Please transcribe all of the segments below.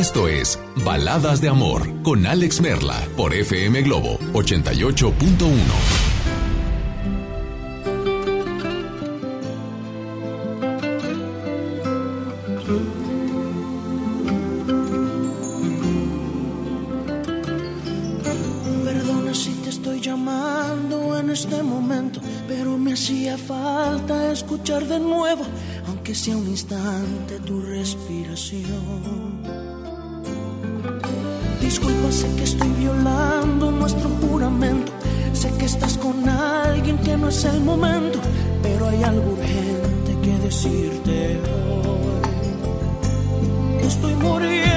esto es Baladas de Amor con Alex Merla por FM Globo 88.1. Perdona si te estoy llamando en este momento, pero me hacía falta escuchar de nuevo, aunque sea un instante, tu respiración. Disculpa, sé que estoy violando nuestro juramento, sé que estás con alguien que no es el momento, pero hay algo urgente que decirte hoy. Estoy muriendo,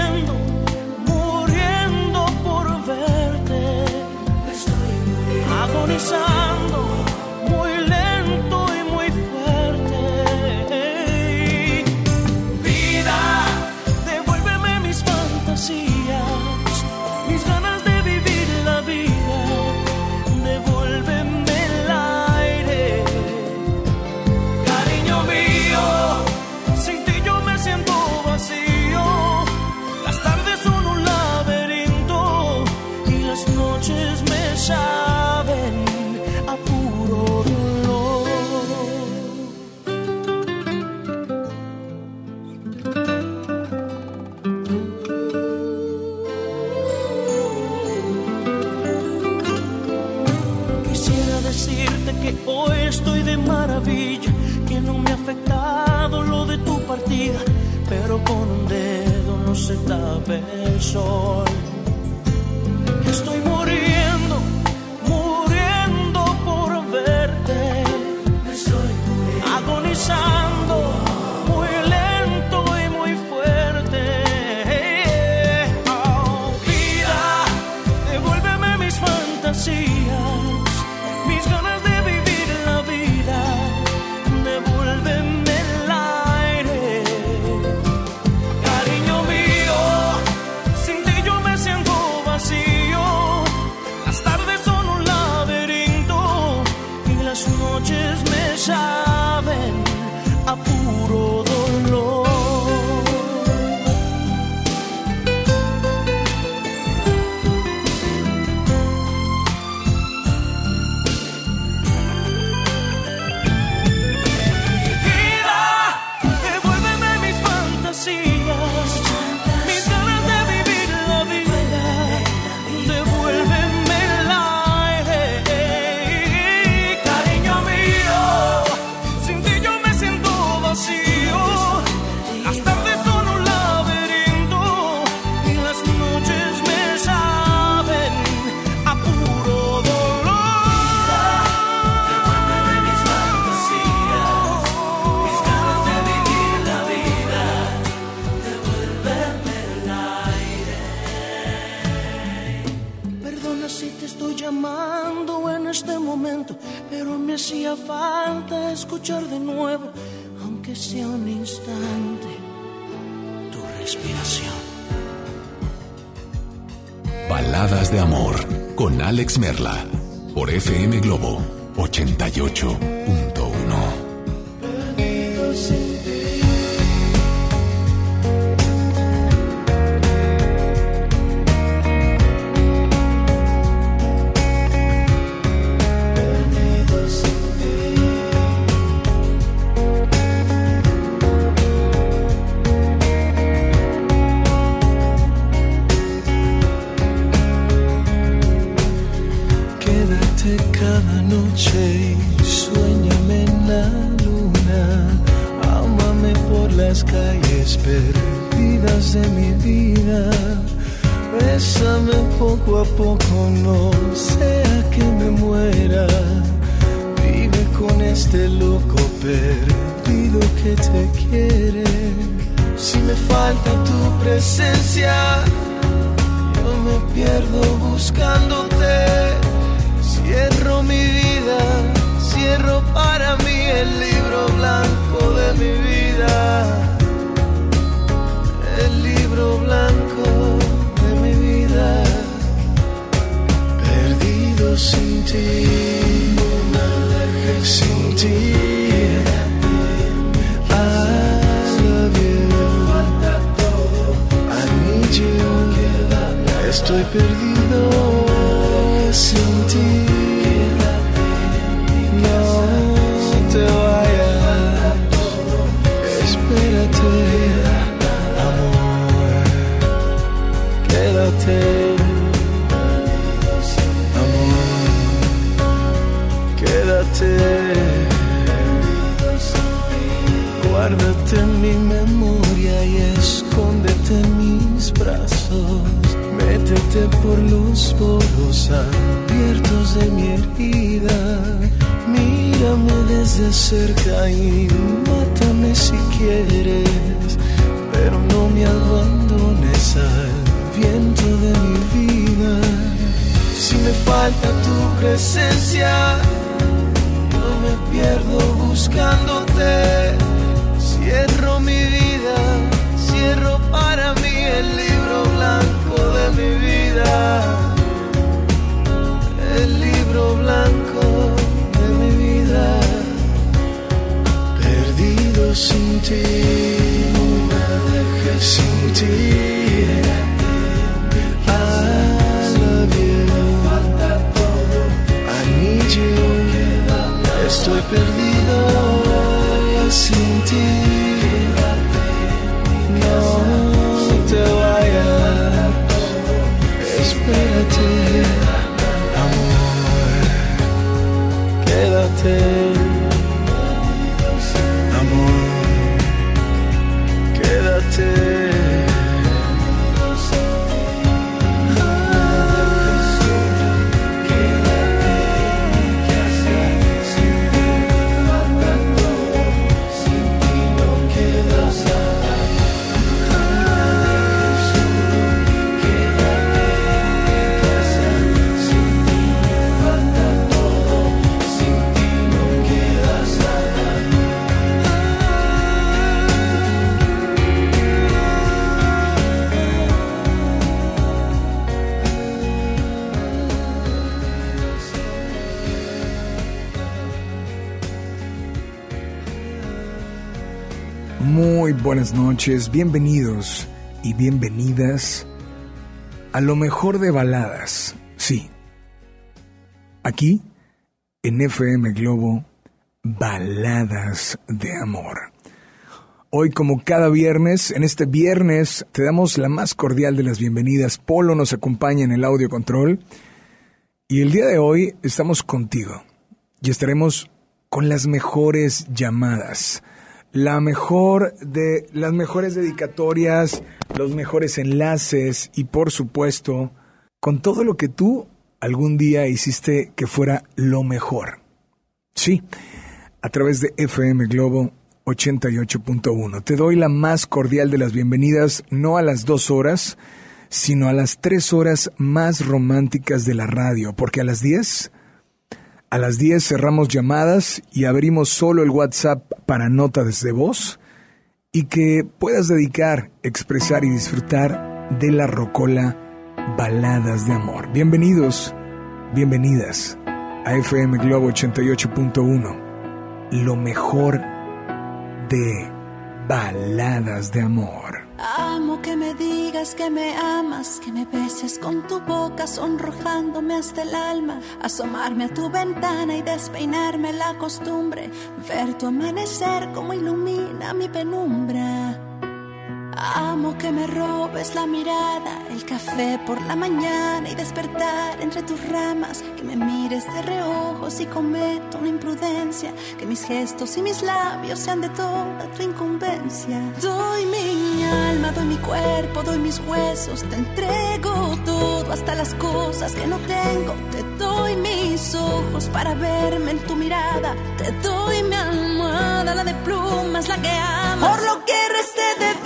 falta escuchar de nuevo, aunque sea un instante, tu respiración. Baladas de Amor con Alex Merla por FM Globo 88.1. buenas noches, bienvenidos y bienvenidas a lo mejor de baladas. Sí, aquí en FM Globo, baladas de amor. Hoy, como cada viernes, en este viernes te damos la más cordial de las bienvenidas. Polo nos acompaña en el audio control. Y el día de hoy estamos contigo y estaremos con las mejores llamadas la mejor de las mejores dedicatorias, los mejores enlaces y por supuesto con todo lo que tú algún día hiciste que fuera lo mejor. Sí, a través de FM Globo 88.1. Te doy la más cordial de las bienvenidas, no a las dos horas, sino a las tres horas más románticas de la radio, porque a las diez a las 10 cerramos llamadas y abrimos solo el WhatsApp para notas de voz y que puedas dedicar, expresar y disfrutar de la rocola Baladas de Amor. Bienvenidos, bienvenidas a FM Globo 88.1, lo mejor de Baladas de Amor. Amo que me digas que me amas, que me beses con tu boca, sonrojándome hasta el alma, asomarme a tu ventana y despeinarme la costumbre, ver tu amanecer como ilumina mi penumbra. Amo que me robes la mirada, el café por la mañana y despertar entre tus ramas, que me mires de reojo si cometo una imprudencia, que mis gestos y mis labios sean de toda tu incumbencia. Doy mi alma, doy mi cuerpo, doy mis huesos, te entrego todo, hasta las cosas que no tengo, te doy mis ojos para verme en tu mirada, te doy mi almohada, la de plumas, la que amas, por lo que resté de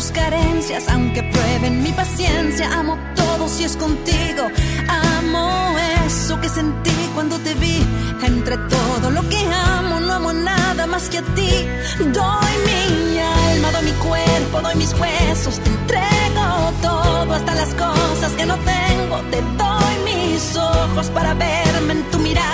tus carencias, aunque prueben mi paciencia. Amo todo si es contigo. Amo eso que sentí cuando te vi. Entre todo lo que amo, no amo nada más que a ti. Doy mi alma, doy mi cuerpo, doy mis huesos. Te entrego todo, hasta las cosas que no tengo. Te doy mis ojos para verme en tu mirada.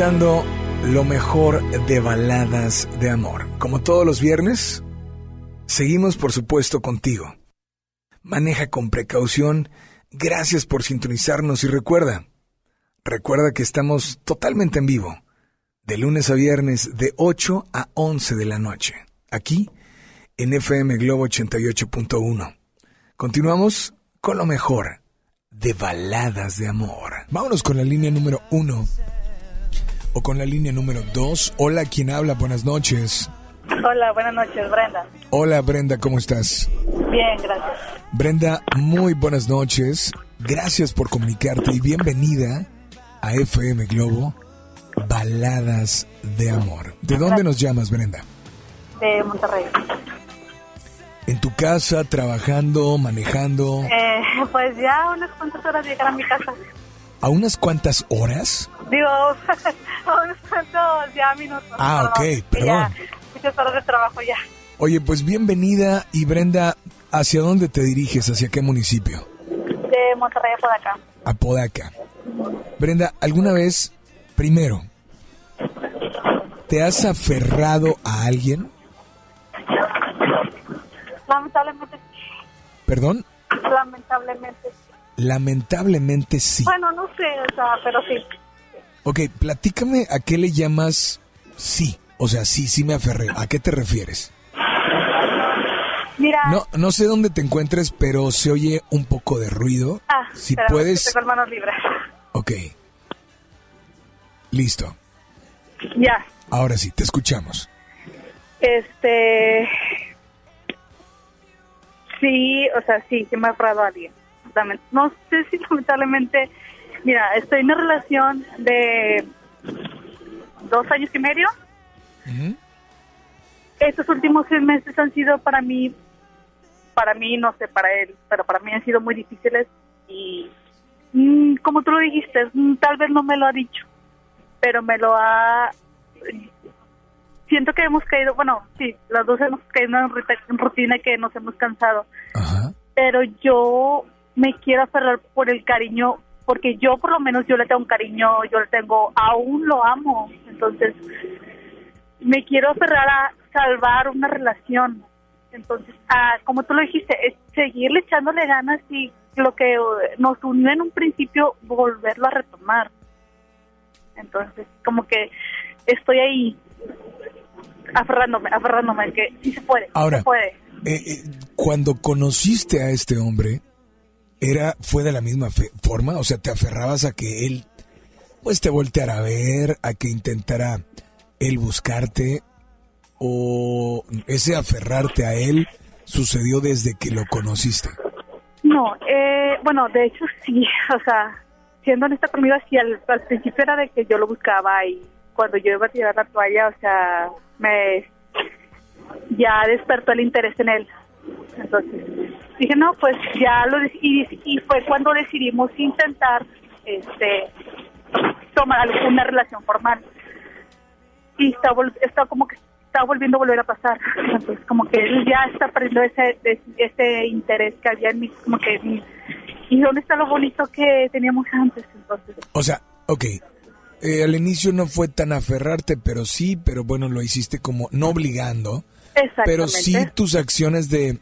Lo mejor de baladas de amor. Como todos los viernes, seguimos por supuesto contigo. Maneja con precaución. Gracias por sintonizarnos y recuerda, recuerda que estamos totalmente en vivo, de lunes a viernes de 8 a 11 de la noche, aquí en FM Globo 88.1. Continuamos con lo mejor de baladas de amor. Vámonos con la línea número uno o con la línea número dos. Hola, ¿quién habla? Buenas noches. Hola, buenas noches, Brenda. Hola, Brenda, ¿cómo estás? Bien, gracias. Brenda, muy buenas noches. Gracias por comunicarte y bienvenida a FM Globo Baladas de Amor. ¿De dónde nos llamas, Brenda? De Monterrey. ¿En tu casa, trabajando, manejando? Eh, pues ya unas cuantas horas de llegar a mi casa. ¿A unas cuantas horas? Digo, a unos cuantos ya minutos. Ah, ok, que perdón. Muchas horas de trabajo ya. Oye, pues bienvenida y Brenda, ¿hacia dónde te diriges? ¿Hacia qué municipio? De Monterrey a acá. A Podaca. Brenda, ¿alguna vez, primero, te has aferrado a alguien? Lamentablemente, ¿Perdón? lamentablemente. Lamentablemente sí. Bueno, no sé, o sea, pero sí. Ok, platícame a qué le llamas sí. O sea, sí, sí me aferré. ¿A qué te refieres? Mira. No, no sé dónde te encuentres, pero se oye un poco de ruido. Ah, si puedes... que Tengo manos libres. Ok. Listo. Ya. Ahora sí, te escuchamos. Este. Sí, o sea, sí, sí me ha aferrado a alguien. No sé si lamentablemente. Mira, estoy en una relación de dos años y medio. Estos últimos seis meses han sido para mí, para mí, no sé, para él, pero para mí han sido muy difíciles y, mm, como tú lo dijiste, mm, tal vez no me lo ha dicho, pero me lo ha... Siento que hemos caído, bueno, sí, las dos hemos caído en rutina que nos hemos cansado, pero yo me quiero aferrar por el cariño, porque yo por lo menos yo le tengo un cariño, yo le tengo, aún lo amo, entonces me quiero aferrar a salvar una relación. Entonces, ah, como tú lo dijiste, es seguirle echándole ganas y lo que eh, nos unió en un principio, volverlo a retomar. Entonces, como que estoy ahí aferrándome, aferrándome, que sí se puede, Ahora, se puede. eh, eh, cuando conociste a este hombre, era fue de la misma fe- forma, o sea, te aferrabas a que él pues te volteara a ver, a que intentara él buscarte o ese aferrarte a él sucedió desde que lo conociste? No, eh, bueno, de hecho sí, o sea, siendo honesta conmigo, así al, al principio era de que yo lo buscaba y cuando yo iba a tirar la toalla, o sea, me ya despertó el interés en él. Entonces dije, no, pues ya lo y, y fue cuando decidimos intentar este tomar alguna relación formal. Y está, está como que está volviendo a volver a pasar. Entonces, como que él ya está perdiendo ese, ese interés que había en mí, como que... ¿Y dónde está lo bonito que teníamos antes? Entonces. O sea, ok, eh, al inicio no fue tan aferrarte, pero sí, pero bueno, lo hiciste como no obligando. Pero sí tus acciones de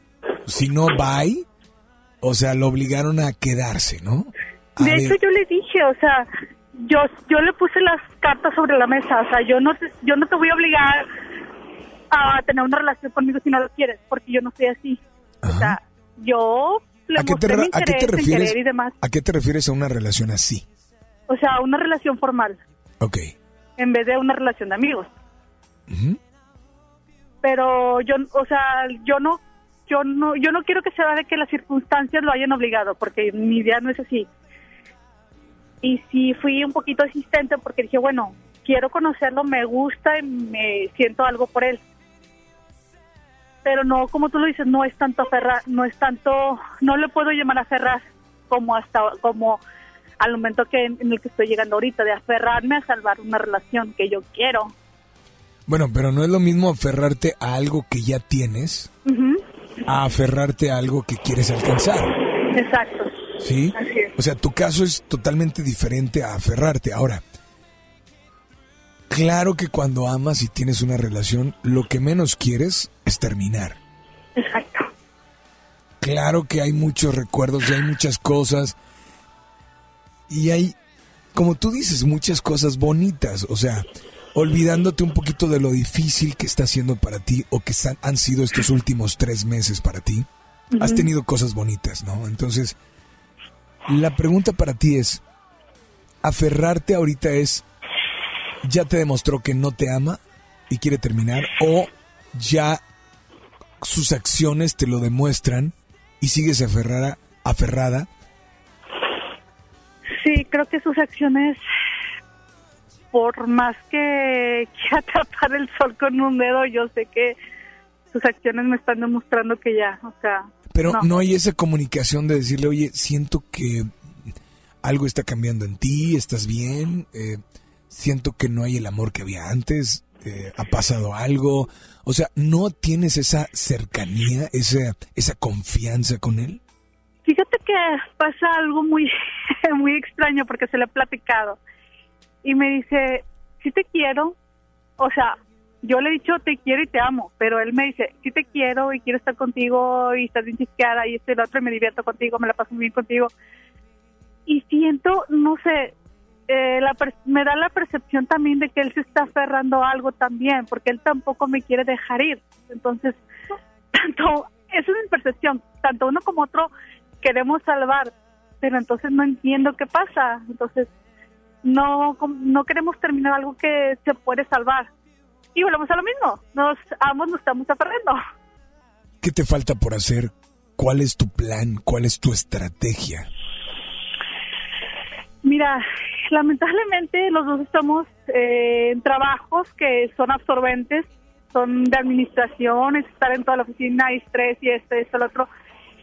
si no va, o sea, lo obligaron a quedarse, ¿no? de hecho yo le dije, o sea, yo yo le puse las cartas sobre la mesa, o sea, yo no te, yo no te voy a obligar a tener una relación conmigo si no lo quieres, porque yo no soy así. O sea, yo le ¿A qué, te, ¿a qué te refieres? ¿A qué te refieres a una relación así? O sea, una relación formal. Ok. En vez de una relación de amigos. Pero yo, o sea, yo no, yo no, yo no quiero que se vea de que las circunstancias lo hayan obligado, porque mi idea no es así. Y sí fui un poquito asistente porque dije, bueno, quiero conocerlo, me gusta y me siento algo por él. Pero no, como tú lo dices, no es tanto aferrar, no es tanto, no le puedo llamar a aferrar como hasta, como al momento que en el que estoy llegando ahorita, de aferrarme a salvar una relación que yo quiero. Bueno, pero no es lo mismo aferrarte a algo que ya tienes a aferrarte a algo que quieres alcanzar. Exacto. ¿Sí? O sea, tu caso es totalmente diferente a aferrarte. Ahora, claro que cuando amas y tienes una relación, lo que menos quieres es terminar. Exacto. Claro que hay muchos recuerdos y hay muchas cosas y hay, como tú dices, muchas cosas bonitas, o sea, olvidándote un poquito de lo difícil que está siendo para ti o que han sido estos últimos tres meses para ti. Has tenido cosas bonitas, ¿no? Entonces, la pregunta para ti es, ¿aferrarte ahorita es, ya te demostró que no te ama y quiere terminar o ya sus acciones te lo demuestran y sigues aferrada, aferrada Sí, creo que sus acciones, por más que quiera tapar el sol con un dedo, yo sé que sus acciones me están demostrando que ya, o sea... Pero no, hay esa comunicación de decirle, oye, siento que algo está cambiando en ti, estás bien, eh, siento que no hay el amor que había antes, eh, ha pasado algo, o sea, ¿no tienes esa cercanía, esa, esa confianza con él? Fíjate que pasa algo muy, muy extraño porque se le ha platicado. Y me dice, sí te quiero. O sea, yo le he dicho te quiero y te amo, pero él me dice, sí te quiero y quiero estar contigo y estás bien chisqueada y este y lo otro y me divierto contigo, me la paso bien contigo. Y siento, no sé, eh, la me da la percepción también de que él se está aferrando a algo también, porque él tampoco me quiere dejar ir. Entonces, tanto, es mi percepción, tanto uno como otro queremos salvar, pero entonces no entiendo qué pasa. Entonces, no, no queremos terminar algo que se puede salvar. Y volvemos a lo mismo, nos ambos nos estamos aferrando. ¿Qué te falta por hacer? ¿Cuál es tu plan? ¿Cuál es tu estrategia? Mira, lamentablemente los dos estamos eh, en trabajos que son absorbentes, son de administración, es estar en toda la oficina, y estrés y este, esto, el otro.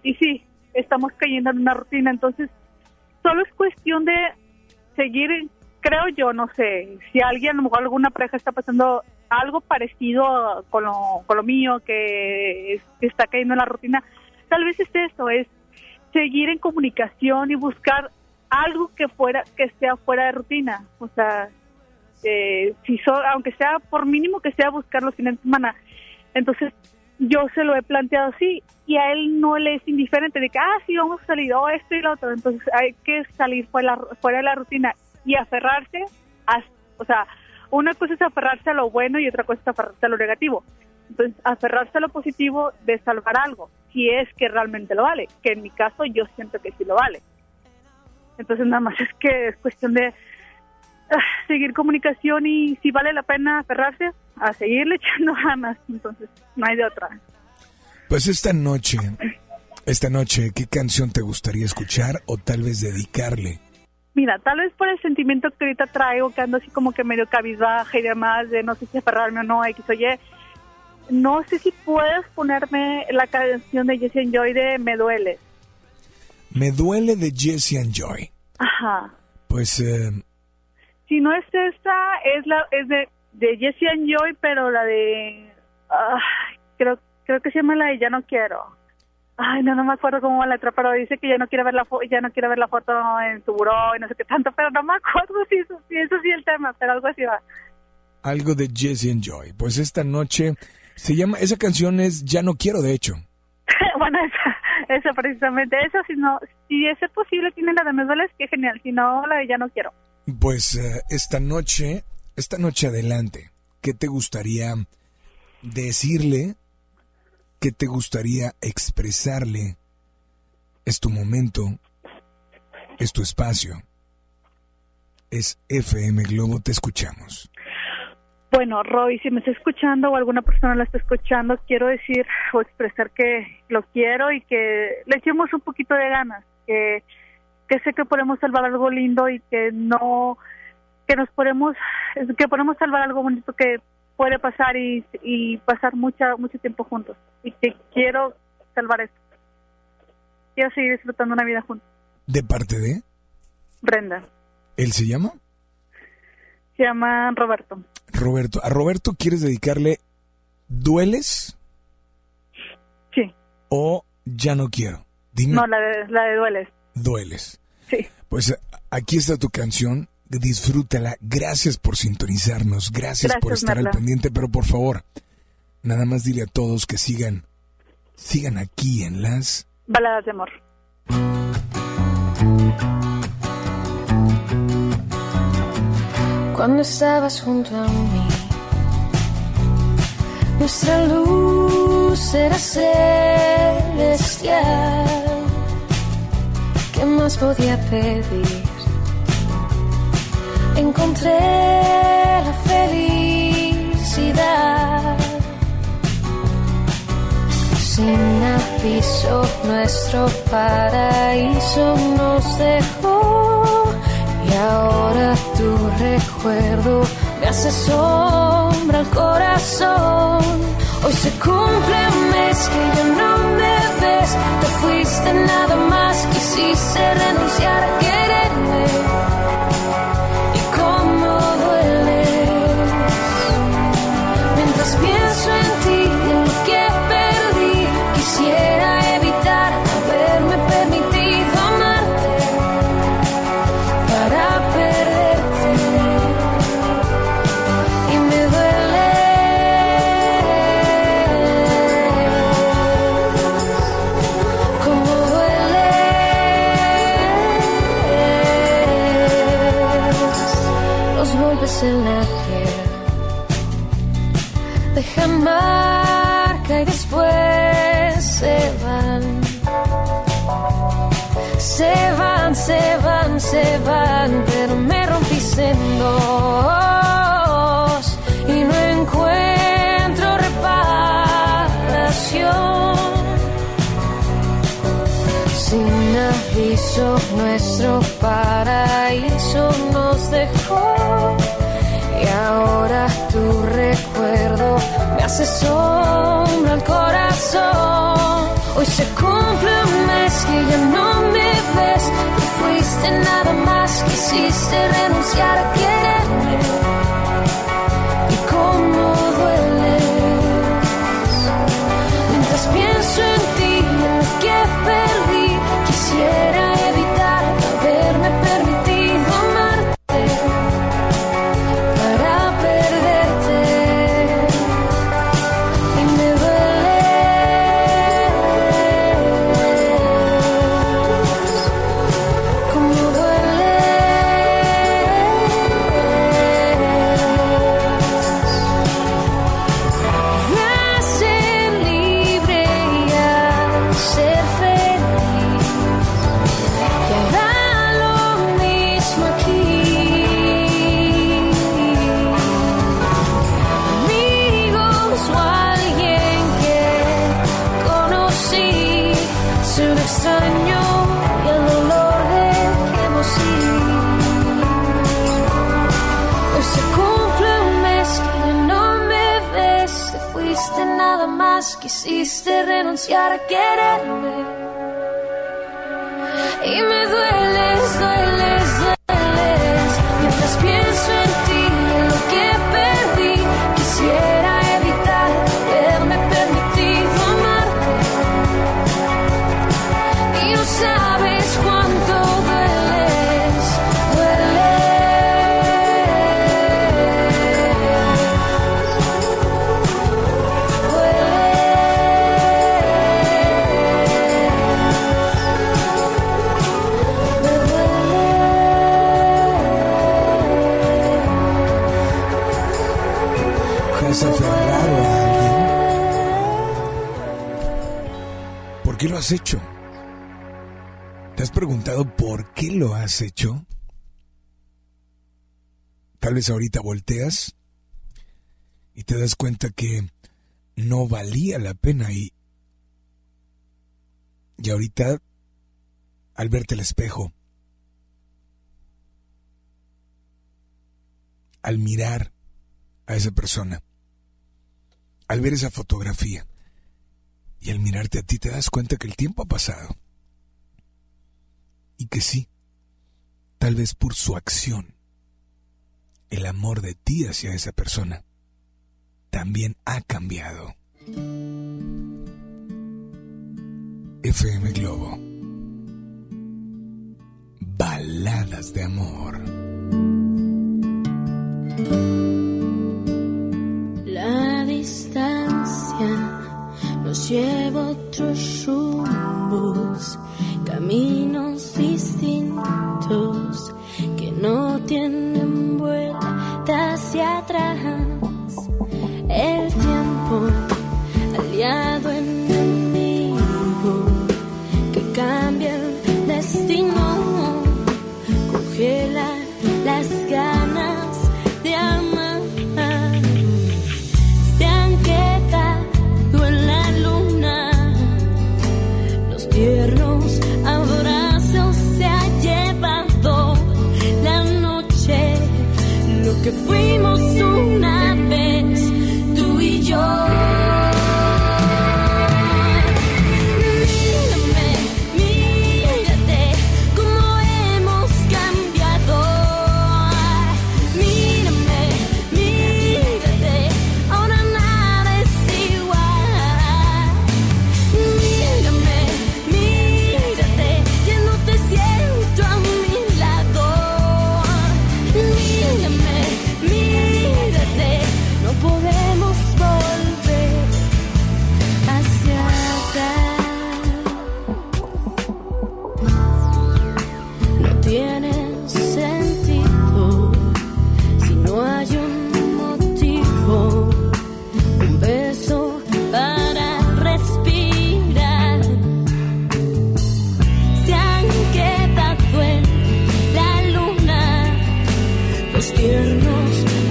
Y sí, estamos cayendo en una rutina. Entonces, solo es cuestión de seguir, creo yo, no sé, si alguien, a lo mejor alguna pareja está pasando algo parecido con lo, con lo mío, que, está cayendo en la rutina, tal vez es eso, es seguir en comunicación y buscar algo que fuera que sea fuera de rutina. O sea eh, si so, aunque sea por mínimo que sea buscar los fines de semana. Entonces yo se lo he planteado así y a él no le es indiferente de que, ah, sí, vamos a salir, oh, esto y lo otro. Entonces hay que salir fuera, de la rutina y aferrarse o sea, una cosa es aferrarse a lo bueno y otra cosa es aferrarse a lo negativo. Entonces, aferrarse a lo positivo de salvar algo, si es que realmente lo vale, que en mi caso yo siento que sí lo vale. Entonces, nada más es que es cuestión de ah, seguir comunicación y si vale la pena aferrarse, a seguirle echando ganas. Entonces, no hay de otra. Pues esta noche, esta noche, ¿qué canción te gustaría escuchar o tal vez dedicarle? Mira, tal vez por el sentimiento que ahorita traigo, que ando así como que medio cabizbaja y demás, de no sé si aferrarme o no, X oye, no sé si puedes ponerme la canción de Jesse and Joy de Me Duele. Me duele de Jesse and Joy. Ajá. Pues eh, Si no es esta, es la es de, de Jesse and Joy, pero la de... ay, creo, creo que se llama la de Ya no quiero. Ay, no, no me acuerdo cómo va la letra, pero dice que ya no quiere ver la fo- ya no quiere ver la foto en su buró y no sé qué tanto, pero no me acuerdo si eso, si eso sí el tema, pero algo así va. algo de Jesse and Joy. Pues esta noche se llama, esa canción es Ya no quiero, de hecho. bueno, esa, esa precisamente, esa si no, si es posible tiene la de Me duele, que genial, si no la de Ya no quiero. Pues eh, esta noche, esta noche adelante, ¿qué te gustaría decirle? ¿Qué te gustaría expresarle? Es tu momento, es tu espacio. Es FM Globo, te escuchamos. Bueno, Roy, si me está escuchando o alguna persona la está escuchando, quiero decir o expresar que lo quiero y que le echemos un poquito de ganas, que, que sé que podemos salvar algo lindo y que no, que nos podemos, que podemos salvar algo bonito que puede pasar y, y pasar mucha, mucho tiempo juntos. Y que quiero salvar esto. Quiero seguir disfrutando una vida juntos. ¿De parte de? Brenda, ¿Él se llama? se llama Roberto. Roberto. ¿A Roberto quieres dedicarle Dueles Sí, o Ya no quiero? Dime, no, la de, la de Dueles. Dueles. Sí. Pues aquí está tu canción, disfrútala. Gracias por sintonizarnos, gracias, por estar al pendiente, pero por favor, nada más dile a todos que sigan, sigan aquí en las... Baladas de amor. Cuando estabas junto a mí, nuestra luz era celestial. ¿Qué más podía pedir? Encontré la felicidad. Sin aviso, nuestro paraíso nos dejó. Y ahora tu recuerdo me hace sombra al corazón. Hoy se cumple un mes que ya no me ves. Te fuiste nada más, quisiste renunciar a quererme. Marca y después se van. Se van, se van, se van, pero me rompiste en dos y no encuentro reparación. Sin aviso, nuestro paraíso nos dejó. Y ahora tu recuerdo hace sombra al corazón. Hoy se cumple un mes que ya no me ves. Te fuiste nada más, quisiste renunciar a quererme. Engañó y el dolor de que ido. Hoy se cumple un mes que no me ves, te fuiste nada más, quisiste renunciar a quererme. Y me has hecho? ¿Te has preguntado por qué lo has hecho? Tal vez ahorita volteas y te das cuenta que no valía la pena y, y ahorita al verte el espejo, al mirar a esa persona, al ver esa fotografía y al mirarte a ti te das cuenta que el tiempo ha pasado y que sí, tal vez por su acción, el amor de ti hacia esa persona también ha cambiado. FM Globo. Baladas de amor. La distancia nos lleva otros rumbos, caminos distintos que no tienen vuelta hacia atrás. El tiempo aliado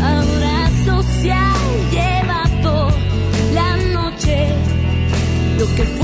abrazos y ha llevado la noche lo que fue.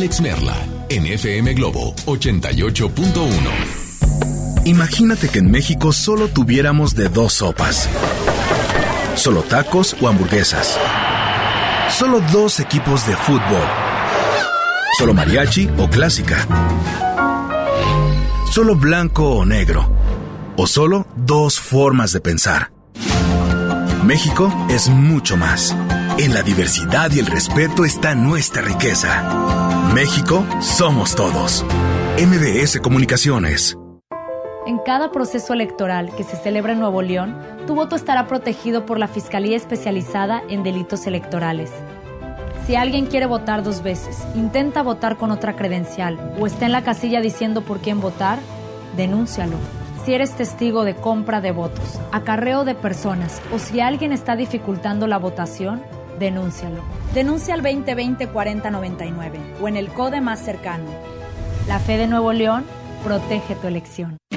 Alex Merla, en FM Globo 88.1. Imagínate que en México solo tuviéramos de dos sopas. Solo tacos o hamburguesas. Solo dos equipos de fútbol. Solo mariachi o clásica. Solo blanco o negro. O solo dos formas de pensar. México es mucho más. En la diversidad y el respeto está nuestra riqueza. México somos todos. MBS Comunicaciones. En cada proceso electoral que se celebra en Nuevo León, tu voto estará protegido por la Fiscalía Especializada en Delitos Electorales. Si alguien quiere votar dos veces, intenta votar con otra credencial o está en la casilla diciendo por quién votar, denúncialo. Si eres testigo de compra de votos, acarreo de personas o si alguien está dificultando la votación, denúncialo. Denuncia al 2020-4099 o en el CODE más cercano. La fe de Nuevo León protege tu elección.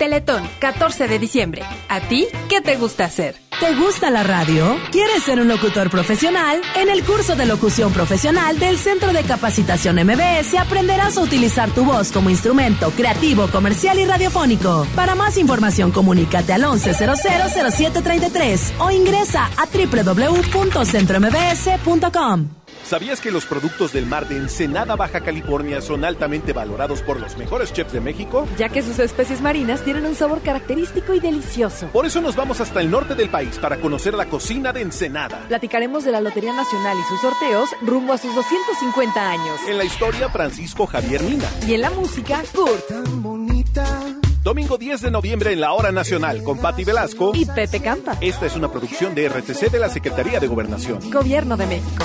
Teletón, 14 de diciembre. ¿A ti qué te gusta hacer? ¿Te gusta la radio? ¿Quieres ser un locutor profesional? En el curso de locución profesional del Centro de Capacitación MBS aprenderás a utilizar tu voz como instrumento creativo, comercial y radiofónico. Para más información, comunícate al 11000733 o ingresa a www.centrombs.com. ¿Sabías que los productos del mar de Ensenada, Baja California son altamente valorados por los mejores chefs de México? Ya que sus especies marinas tienen un sabor característico y delicioso. Por eso nos vamos hasta el norte del país para conocer la cocina de Ensenada. Platicaremos de la Lotería Nacional y sus sorteos rumbo a sus 250 años. En la historia, Francisco Javier Mina. Y en la música, Kurt. Tan bonita. Domingo 10 de noviembre en la Hora Nacional con Patti Velasco y Pepe Campa. Esta es una producción de RTC de la Secretaría de Gobernación. Gobierno de México.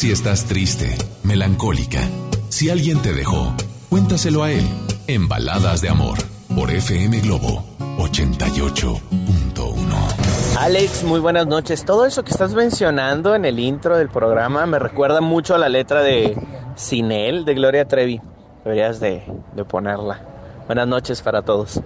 Si estás triste, melancólica, si alguien te dejó, cuéntaselo a él en Baladas de Amor por FM Globo 88.1. Alex, muy buenas noches. Todo eso que estás mencionando en el intro del programa me recuerda mucho a la letra de Sinel de Gloria Trevi. Deberías de, de ponerla. Buenas noches para todos.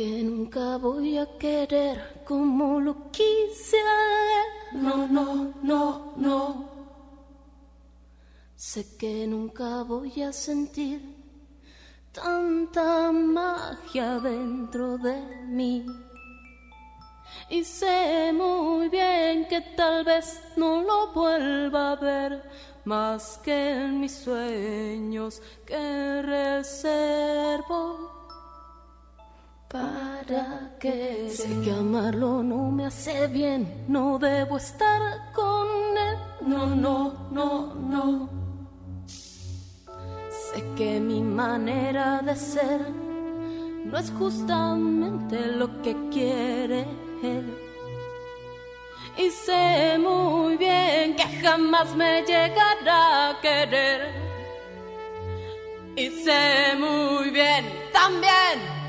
Que nunca voy a querer como lo quise. No, no, no, no. Sé que nunca voy a sentir tanta magia dentro de mí. Y sé muy bien que tal vez no lo vuelva a ver más que en mis sueños que reservo para que sé que amarlo no me hace bien, no debo estar con él, no, no, no, no. Sé que mi manera de ser no es justamente lo que quiere él. Y sé muy bien que jamás me llegará a querer. Y sé muy bien también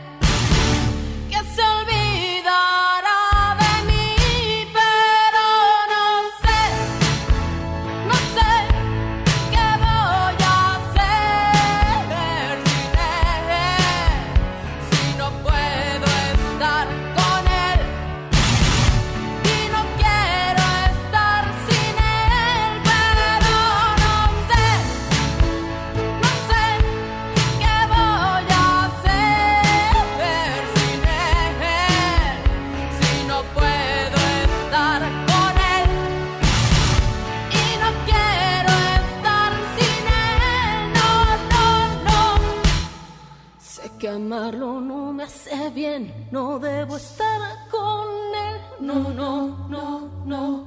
bien, no debo estar con él. No, no, no, no.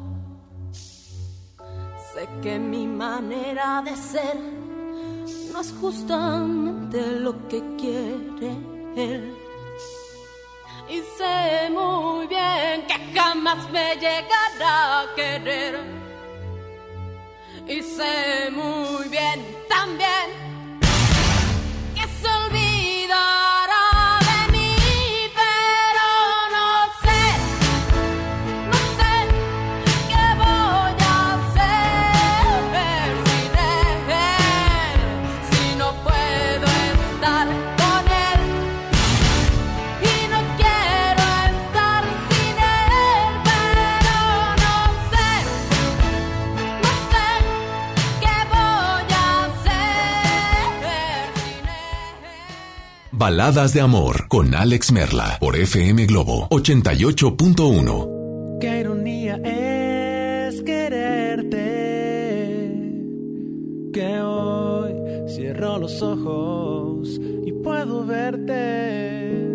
Sé que mi manera de ser no es justamente lo que quiere él. Y sé muy bien que jamás me llegará a querer. Y sé muy bien también Baladas de amor con Alex Merla por FM Globo 88.1. Qué ironía es quererte. Que hoy cierro los ojos y puedo verte.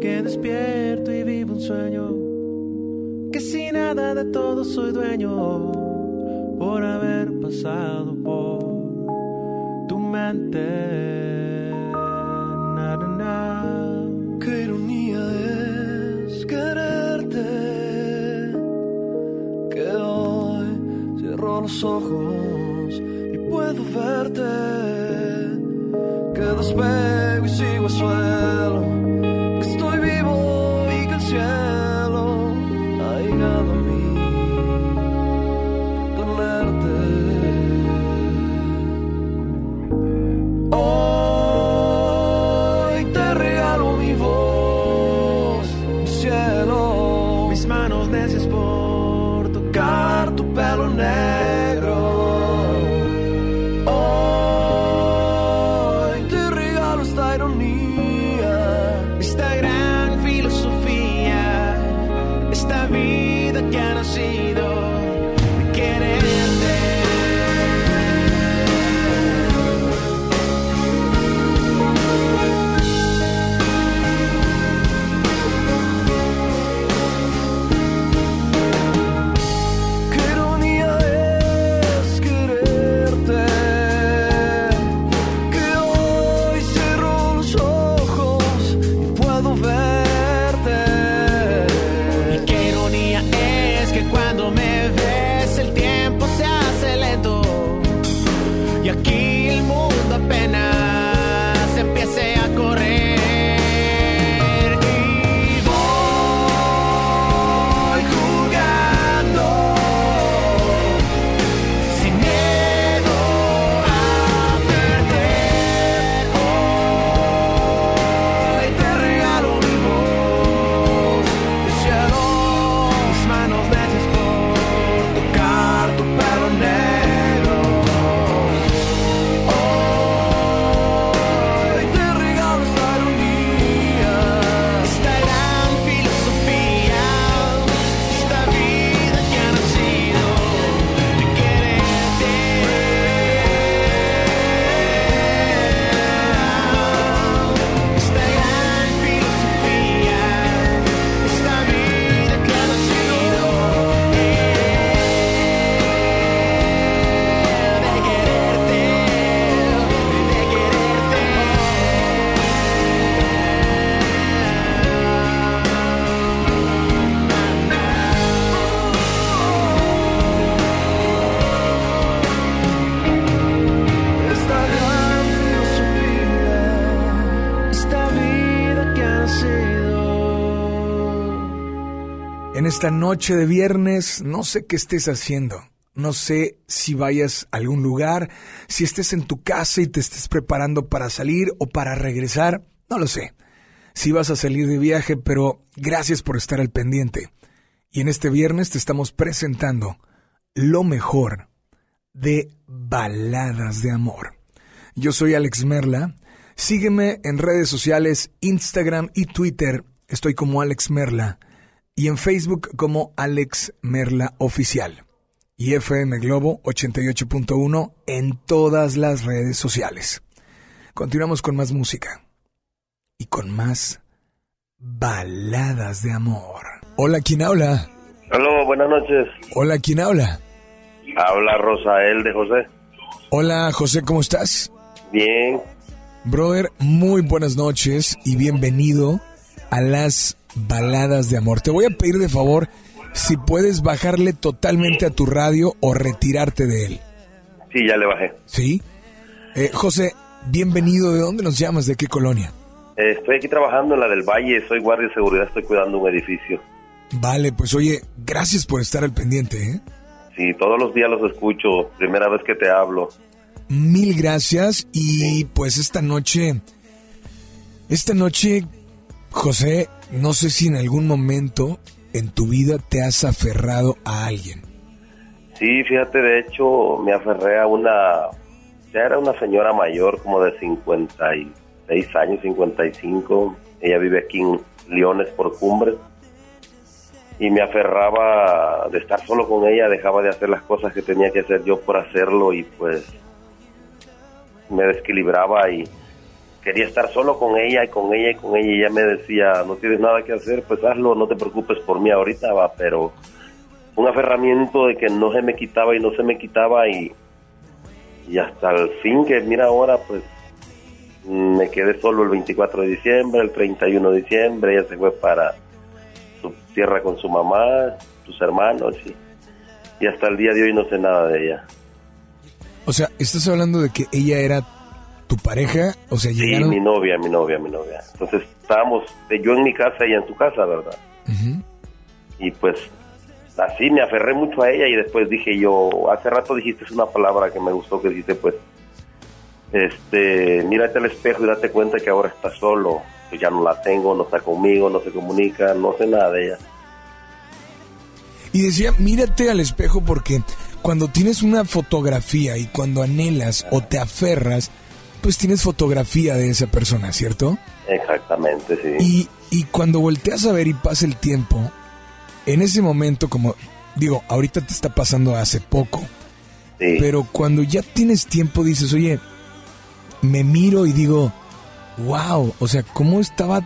Que despierto y vivo un sueño. Que sin nada de todo soy dueño. Por haber pasado por tu mente. Na. Qué ironía es quererte. Que hoy cierro los ojos y puedo verte. Que despego y sigo al suelo. Vida que ha nacido esta noche de viernes, no sé qué estés haciendo. No sé si vayas a algún lugar, si estés en tu casa y te estés preparando para salir o para regresar. No lo sé. Si vas a salir de viaje, pero gracias por estar al pendiente. Y en este viernes te estamos presentando lo mejor de baladas de amor. Yo soy Alex Merla. Sígueme en redes sociales, Instagram y Twitter. Estoy como Alex Merla. Y en Facebook como Alex Merla Oficial. Y FM Globo 88.1 en todas las redes sociales. Continuamos con más música. Y con más Baladas de Amor. Hola, ¿quién habla? Hola, buenas noches. Hola, ¿quién habla? Habla Rosael de José. Hola, José, ¿cómo estás? Bien. Brother, muy buenas noches y bienvenido a las Baladas de Amor. Te voy a pedir de favor si puedes bajarle totalmente a tu radio o retirarte de él. Sí, ya le bajé. ¿Sí? Eh, José, bienvenido. ¿De dónde nos llamas? ¿De qué colonia? Eh, estoy aquí trabajando en la del Valle, soy guardia de seguridad, estoy cuidando un edificio. Vale, pues oye, gracias por estar al pendiente, ¿eh? Sí, todos los días los escucho, primera vez que te hablo. Mil gracias y pues esta noche, esta noche, José, no sé si en algún momento en tu vida te has aferrado a alguien. Sí, fíjate, de hecho me aferré a una, ya era una señora mayor, como de 56 años, 55. Ella vive aquí en Leones por Cumbre. Y me aferraba de estar solo con ella, dejaba de hacer las cosas que tenía que hacer yo por hacerlo y pues me desequilibraba y quería estar solo con ella y con ella y con ella y ella me decía, no tienes nada que hacer, pues hazlo, no te preocupes por mí ahorita, va, pero un aferramiento de que no se me quitaba y no se me quitaba y, y hasta el fin que mira ahora pues me quedé solo el 24 de diciembre, el 31 de diciembre, ella se fue para su tierra con su mamá, sus hermanos y, y hasta el día de hoy no sé nada de ella. O sea, estás hablando de que ella era tu pareja, o sea, Sí, llegaron... mi novia, mi novia, mi novia. Entonces estábamos, yo en mi casa, ella en su casa, ¿verdad? Y pues así me aferré mucho a ella y después dije yo, hace rato dijiste una palabra que me gustó, que dijiste pues, este, mírate al espejo y date cuenta que ahora estás solo, que ya no la tengo, no está conmigo, no se comunica, no sé nada de ella. Y decía, mírate al espejo porque cuando tienes una fotografía y cuando anhelas o te aferras, pues tienes fotografía de esa persona, ¿cierto? Exactamente, sí. Y, y cuando volteas a ver y pasa el tiempo, en ese momento, como digo, ahorita te está pasando hace poco, pero cuando ya tienes tiempo dices, oye, me miro y digo, wow, o sea, ¿cómo estaba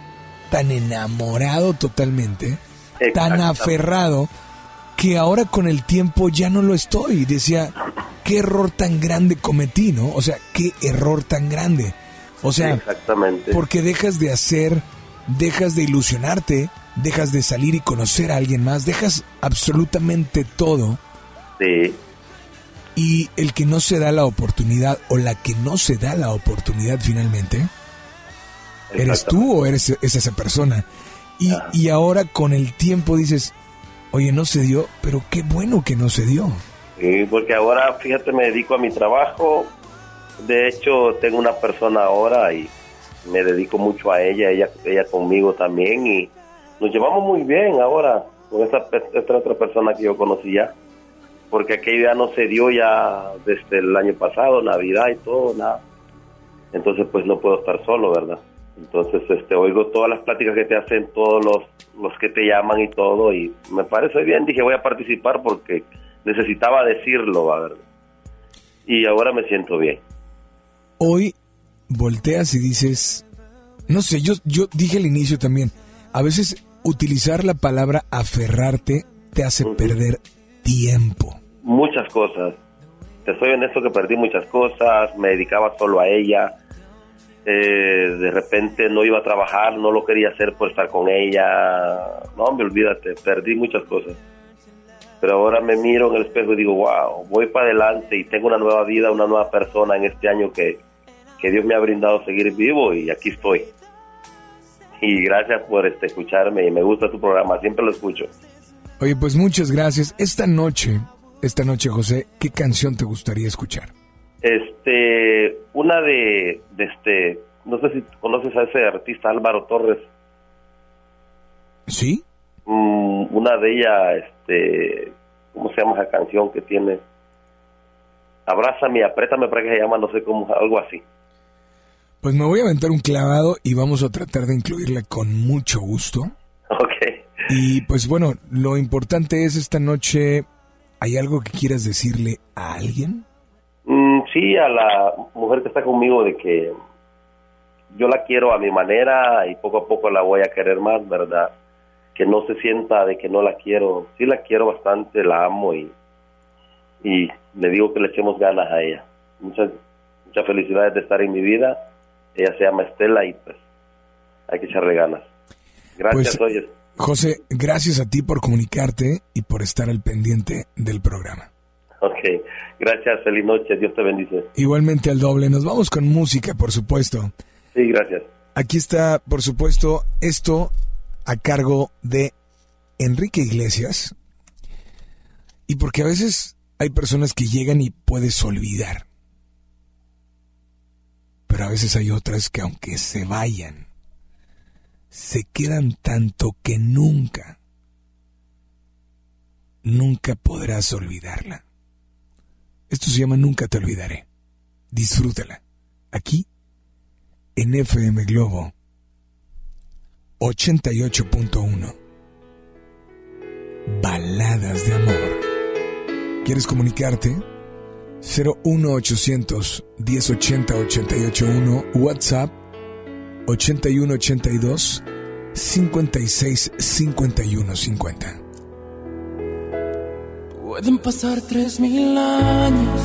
tan enamorado totalmente, tan aferrado, que ahora con el tiempo ya no lo estoy? Decía, qué error tan grande cometí, ¿no? O sea, qué error tan grande. O sea, Exactamente. porque dejas de hacer, dejas de ilusionarte, dejas de salir y conocer a alguien más, dejas absolutamente todo. Sí. Y el que no se da la oportunidad o la que no se da la oportunidad finalmente, eres tú o eres es esa persona. Y, y ahora con el tiempo dices, oye, no se dio, pero qué bueno que no se dio. Sí, porque ahora, fíjate, me dedico a mi trabajo. De hecho, tengo una persona ahora y me dedico mucho a ella, ella, ella conmigo también y nos llevamos muy bien ahora con esta, esta otra persona que yo conocí ya. Porque aquello ya no se dio ya desde el año pasado, Navidad y todo, nada. Entonces, pues no puedo estar solo, ¿verdad? Entonces, este, oigo todas las pláticas que te hacen, todos los, los que te llaman y todo, y me parece bien. Dije, voy a participar porque necesitaba decirlo, ¿verdad? Y ahora me siento bien. Hoy volteas y dices, no sé, yo, yo dije al inicio también, a veces utilizar la palabra aferrarte te hace perder tiempo. Muchas cosas. Te soy honesto que perdí muchas cosas, me dedicaba solo a ella. Eh, de repente no iba a trabajar, no lo quería hacer por estar con ella. No, me olvídate, perdí muchas cosas. Pero ahora me miro en el espejo y digo, wow, voy para adelante y tengo una nueva vida, una nueva persona en este año que, que Dios me ha brindado seguir vivo y aquí estoy. Y gracias por este, escucharme y me gusta tu programa, siempre lo escucho. Oye, pues muchas gracias. Esta noche, esta noche, José, ¿qué canción te gustaría escuchar? Este, una de, de este, no sé si conoces a ese artista Álvaro Torres. ¿Sí? Mm, una de ellas, este, ¿cómo se llama esa canción que tiene? Abrázame, apriétame para que se llama, no sé cómo, algo así. Pues me voy a aventar un clavado y vamos a tratar de incluirla con mucho gusto. Ok. Y pues bueno, lo importante es esta noche, ¿hay algo que quieras decirle a alguien? Mm, sí, a la mujer que está conmigo de que yo la quiero a mi manera y poco a poco la voy a querer más, ¿verdad? Que no se sienta de que no la quiero. Sí la quiero bastante, la amo y, y le digo que le echemos ganas a ella. Muchas, muchas felicidades de estar en mi vida. Ella se llama Estela y pues hay que echarle ganas. Gracias, Pues, oye. José, gracias a ti por comunicarte y por estar al pendiente del programa. Ok, gracias, feliz noche, Dios te bendice. Igualmente al doble, nos vamos con música, por supuesto. Sí, gracias. Aquí está, por supuesto, esto a cargo de Enrique Iglesias. Y porque a veces hay personas que llegan y puedes olvidar. Pero a veces hay otras que aunque se vayan, se quedan tanto que nunca, nunca podrás olvidarla. Esto se llama Nunca te olvidaré. Disfrútala. Aquí, en FM Globo 88.1. Baladas de amor. ¿Quieres comunicarte? 01800 1080 881 WhatsApp 8182 56 51 50. Pueden pasar tres mil años.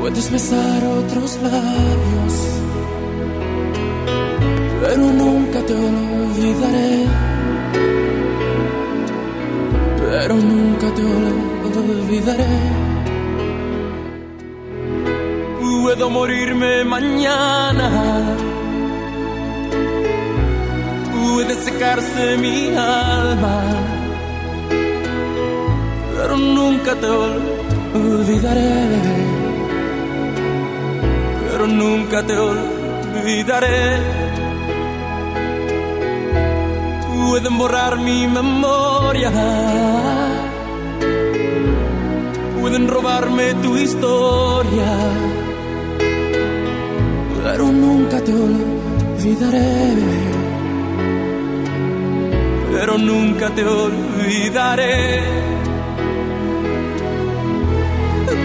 Puedes besar otros labios. Pero nunca te olvidaré. Pero nunca te olvidaré. Puedo morirme mañana. Puede secarse mi alma pero nunca te olvidaré. Pero nunca te olvidaré. Pueden borrar mi memoria. Pueden robarme tu historia. Pero nunca te olvidaré. Pero nunca te olvidaré.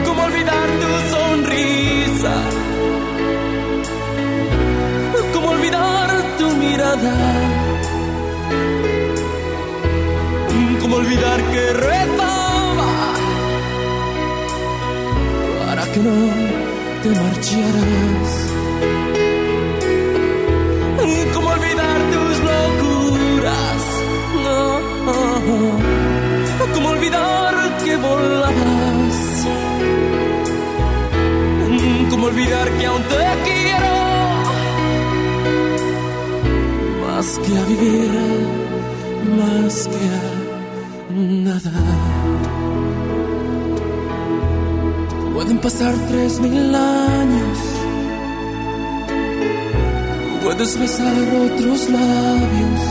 ¿Cómo olvidar tu sonrisa? ¿Cómo olvidar tu mirada? Olvidar que rezaba para que no te marcharas? ¿Cómo olvidar tus locuras? No. ¿Cómo olvidar que volabas? ¿Cómo olvidar que aún te quiero? Más que a vivir, más que a Pueden pasar tres mil años. Puedes besar otros labios.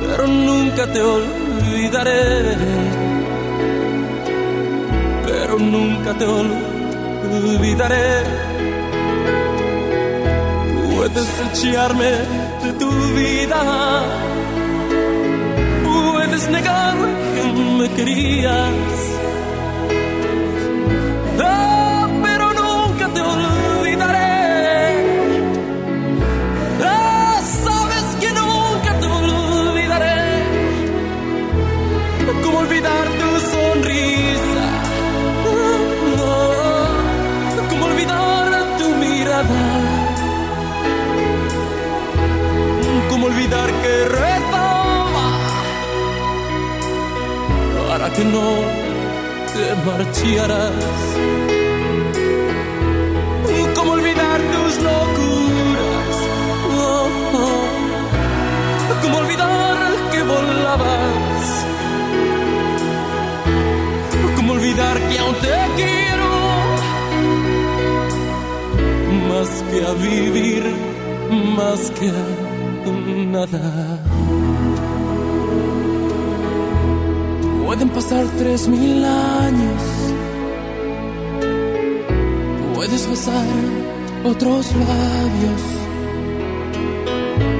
Pero nunca te olvidaré pero nunca te olvidaré. Puedes echarme de tu vida, puedes negar que me querías. No te marcharas? ¿Cómo olvidar tus locuras? ¿Cómo olvidar que volabas? ¿Cómo olvidar que aún te quiero? Más que a vivir, más que a nada. Pasar tres mil años. Puedes besar otros labios.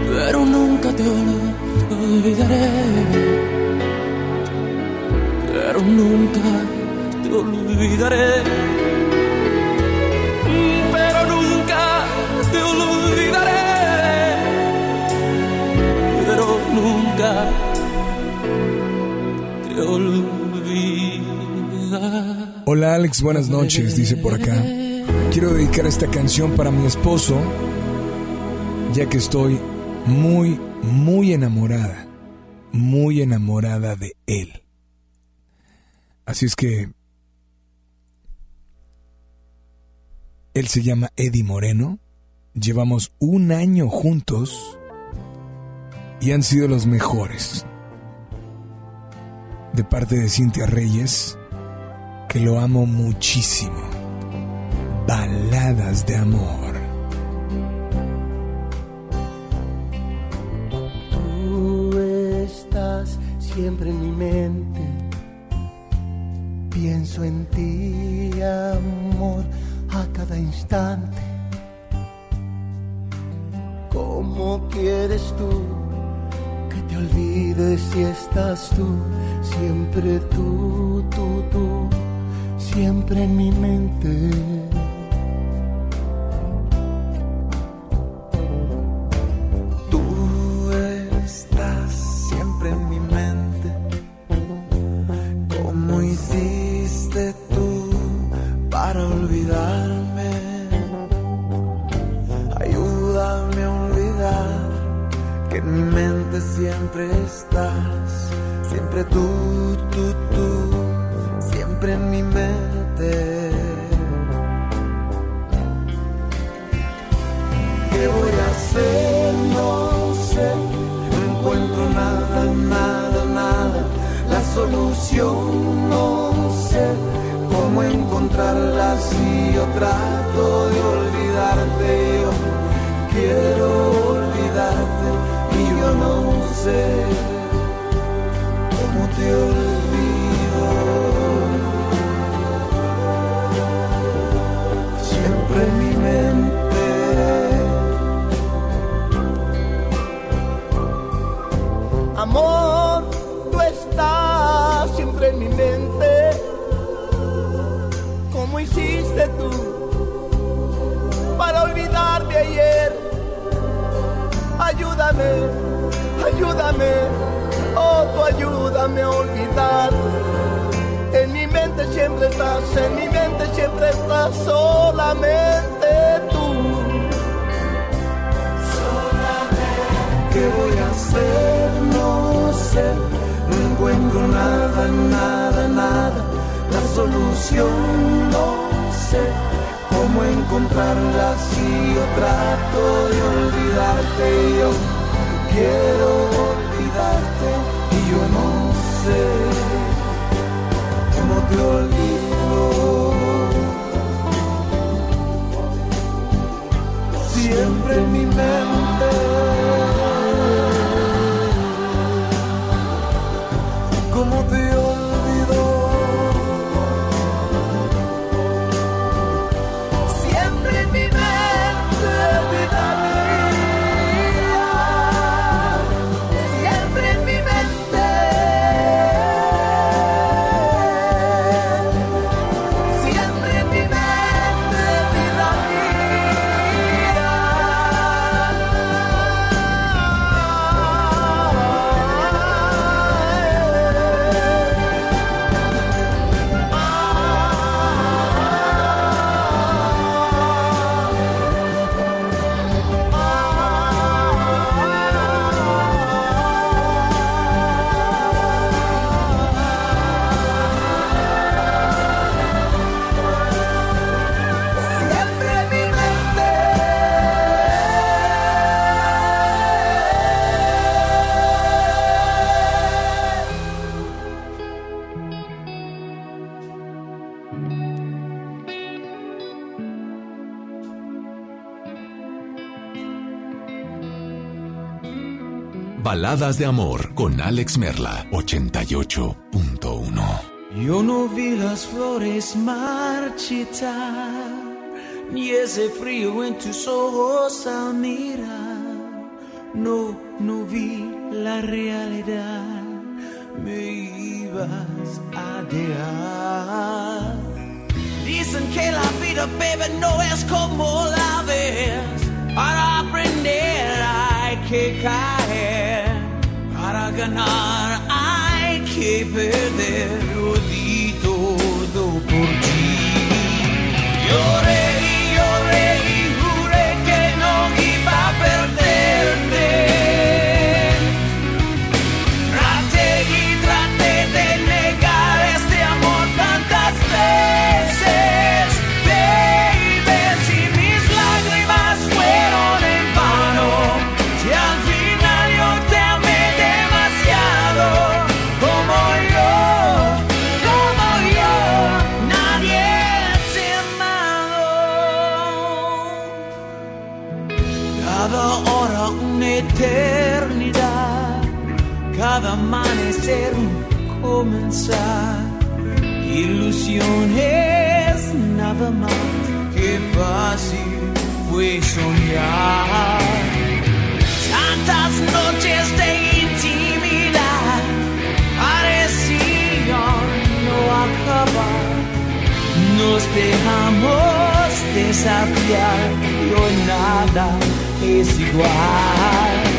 Pero nunca te olvidaré. Pero nunca te olvidaré. Hola Alex, buenas noches, dice por acá. Quiero dedicar esta canción para mi esposo, ya que estoy muy, muy enamorada, muy enamorada de él. Así es que él se llama Eddie Moreno, llevamos un año juntos y han sido los mejores. De parte de Cintia Reyes, que lo amo muchísimo. Baladas de amor. Tú estás siempre en mi mente. Pienso en ti, amor, a cada instante. ¿Cómo quieres tú que te olvides si estás tú? Siempre tú, tú, tú, siempre en mi mente. Si hiciste tú para olvidarme ayer? Ayúdame, ayúdame, oh, tú ayúdame a olvidar. En mi mente siempre estás, en mi mente siempre estás, solamente tú. ¿Qué voy a hacer? No sé. No encuentro nada, nada, nada. La solución no. Cómo encontrarla si yo trato de olvidarte. Yo quiero olvidarte y yo no sé cómo te olvido. Siempre en mi mente. Baladas de amor con Alex Merla 88.1. Yo no vi las flores marchitar, ni ese frío en tus ojos al mirar. No, no vi la realidad, me ibas a dejar. Dicen que la vida, baby, no es como la ves. Para aprender hay que caer, para ganar hay que perder. Comenzar. Ilusiones nada más que fácil fue soñar. Tantas noches de intimidad parecían no acabar. Nos dejamos desafiar hoy nada es igual.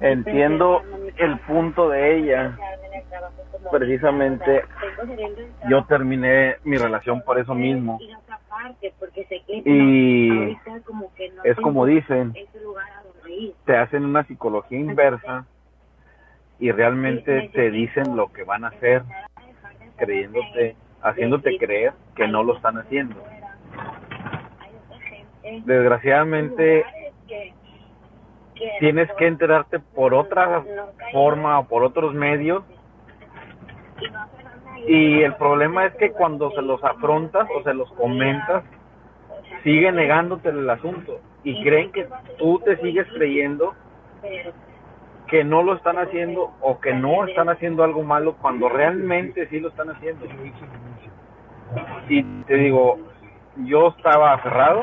Entiendo el punto de ella. Precisamente yo terminé mi relación por eso mismo. Y es como dicen, te hacen una psicología inversa y realmente te dicen lo que van a hacer, creyéndote, haciéndote creer que no lo están haciendo. Desgraciadamente tienes que enterarte por otra forma o por otros medios. Y el problema es que cuando se los afrontas o se los comentas sigue negándote el asunto. Y creen que tú te sigues creyendo que no lo están haciendo o que no están haciendo algo malo cuando realmente sí lo están haciendo. Y te digo, yo estaba aferrado,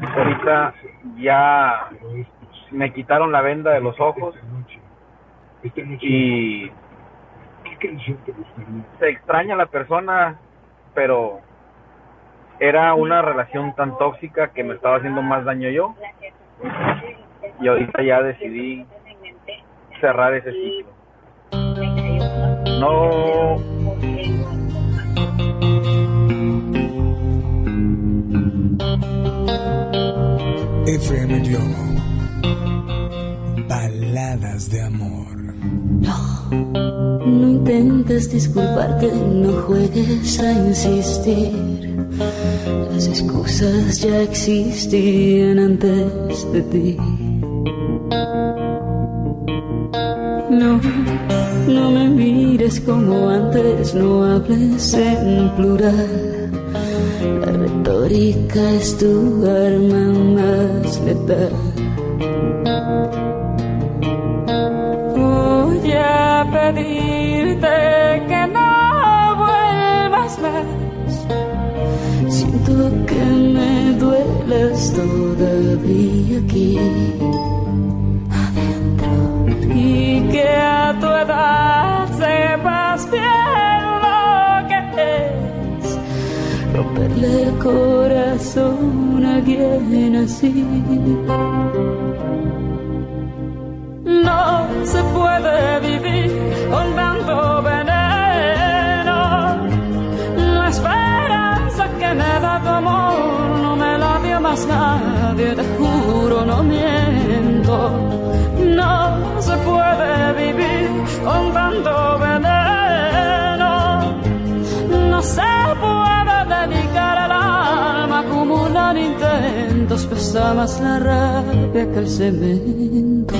ahorita ya me quitaron la venda de los ojos y se extraña la persona, pero era una relación tan tóxica que me estaba haciendo más daño yo. Y ahorita ya decidí cerrar ese ciclo. No FM Globo. Baladas de amor. No intentes disculparte, no juegues a insistir. Las excusas ya existían antes de ti. No, no me mires como antes, no hables en plural. Retórica es tu arma más letal. Voy a pedirte que no vuelvas más. Siento que me dueles todavía aquí adentro y que a tu edad sepas bien romperle el corazón a alguien así. No se puede vivir con veneno. La esperanza que me da tu amor no me la dio más nadie, te juro, no miento. No se puede vivir con veneno. Dedicar el alma a acumular intentos, pesa más la rabia que el cemento.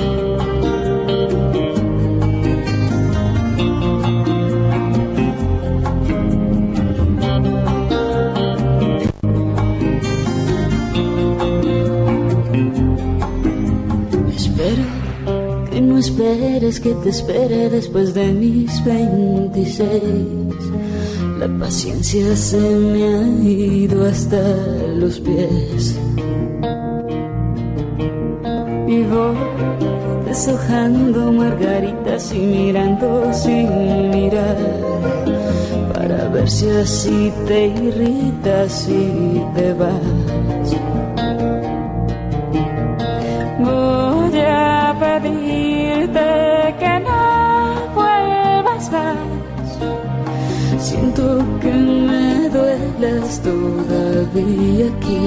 Espero que no esperes que te espere después de mis 26. La paciencia se me ha ido hasta los pies. Y voy deshojando margaritas y mirando sin mirar. Para ver si así te irritas y te vas. Dueles todavía aquí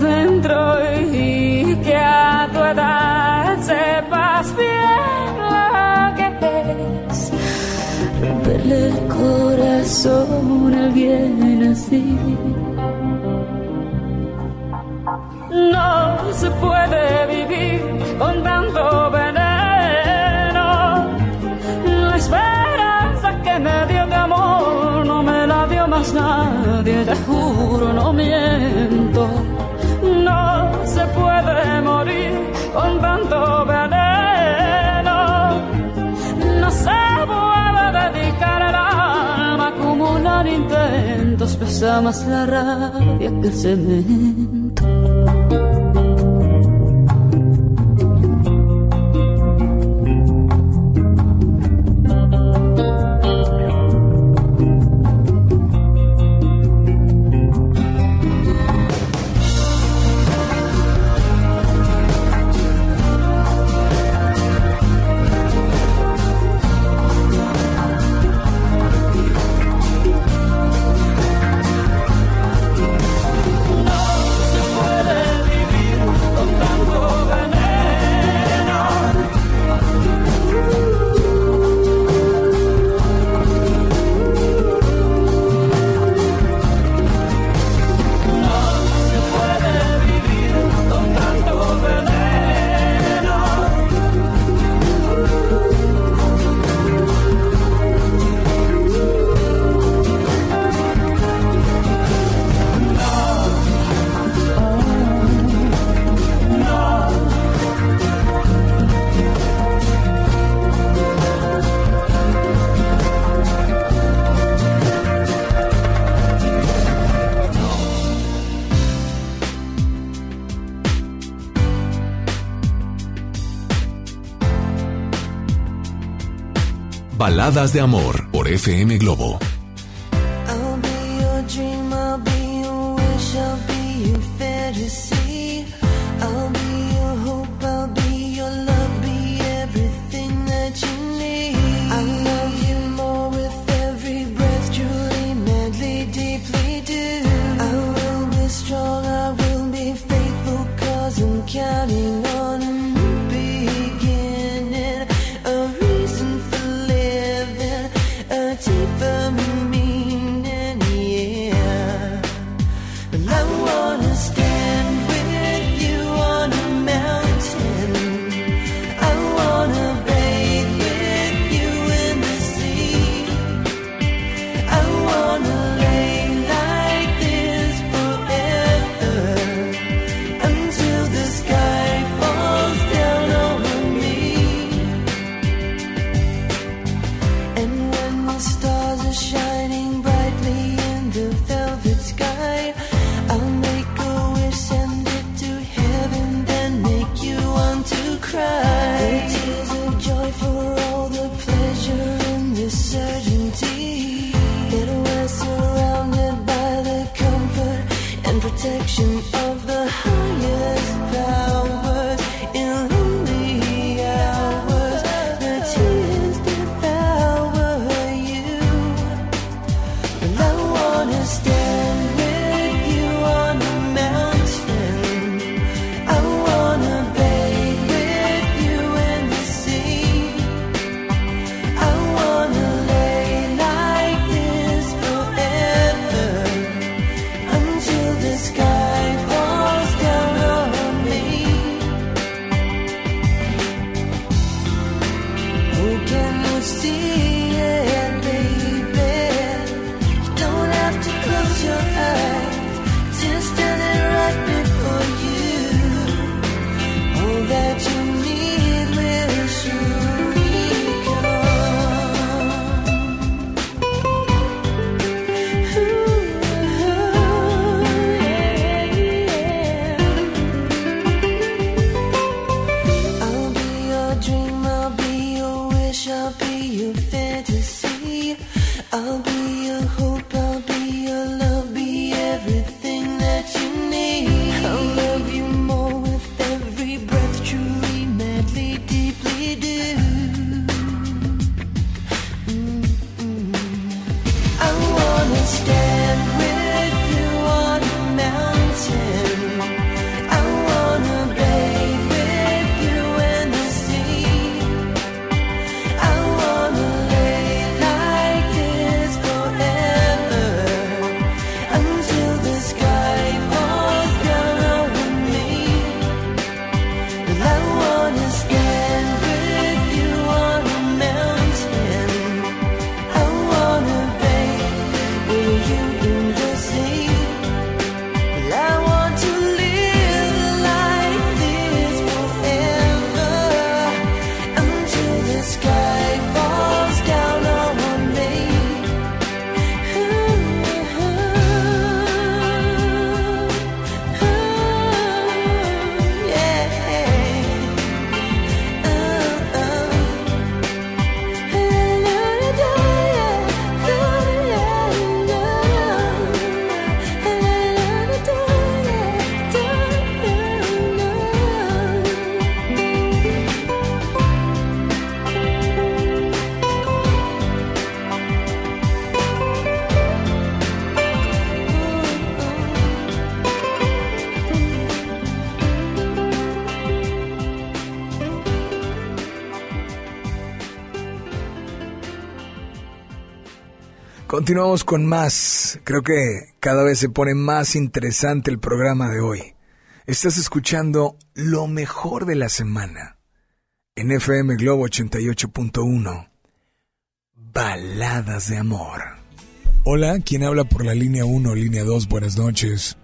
dentro y que a tu edad sepas bien lo que es romperle el corazón a alguien así. No se puede vivir con tanto veneno. Nadie, te juro, no miento. No se puede morir con tanto veneno. No se puede dedicar el alma a acumular intentos, pesa más la rabia que el cemento. Baladas de amor por FM Globo. Continuamos con más. Creo que cada vez se pone más interesante el programa de hoy. Estás escuchando lo mejor de la semana en FM Globo 88.1. Baladas de amor. Hola, ¿quién habla por la línea 1, línea 2? Buenas noches.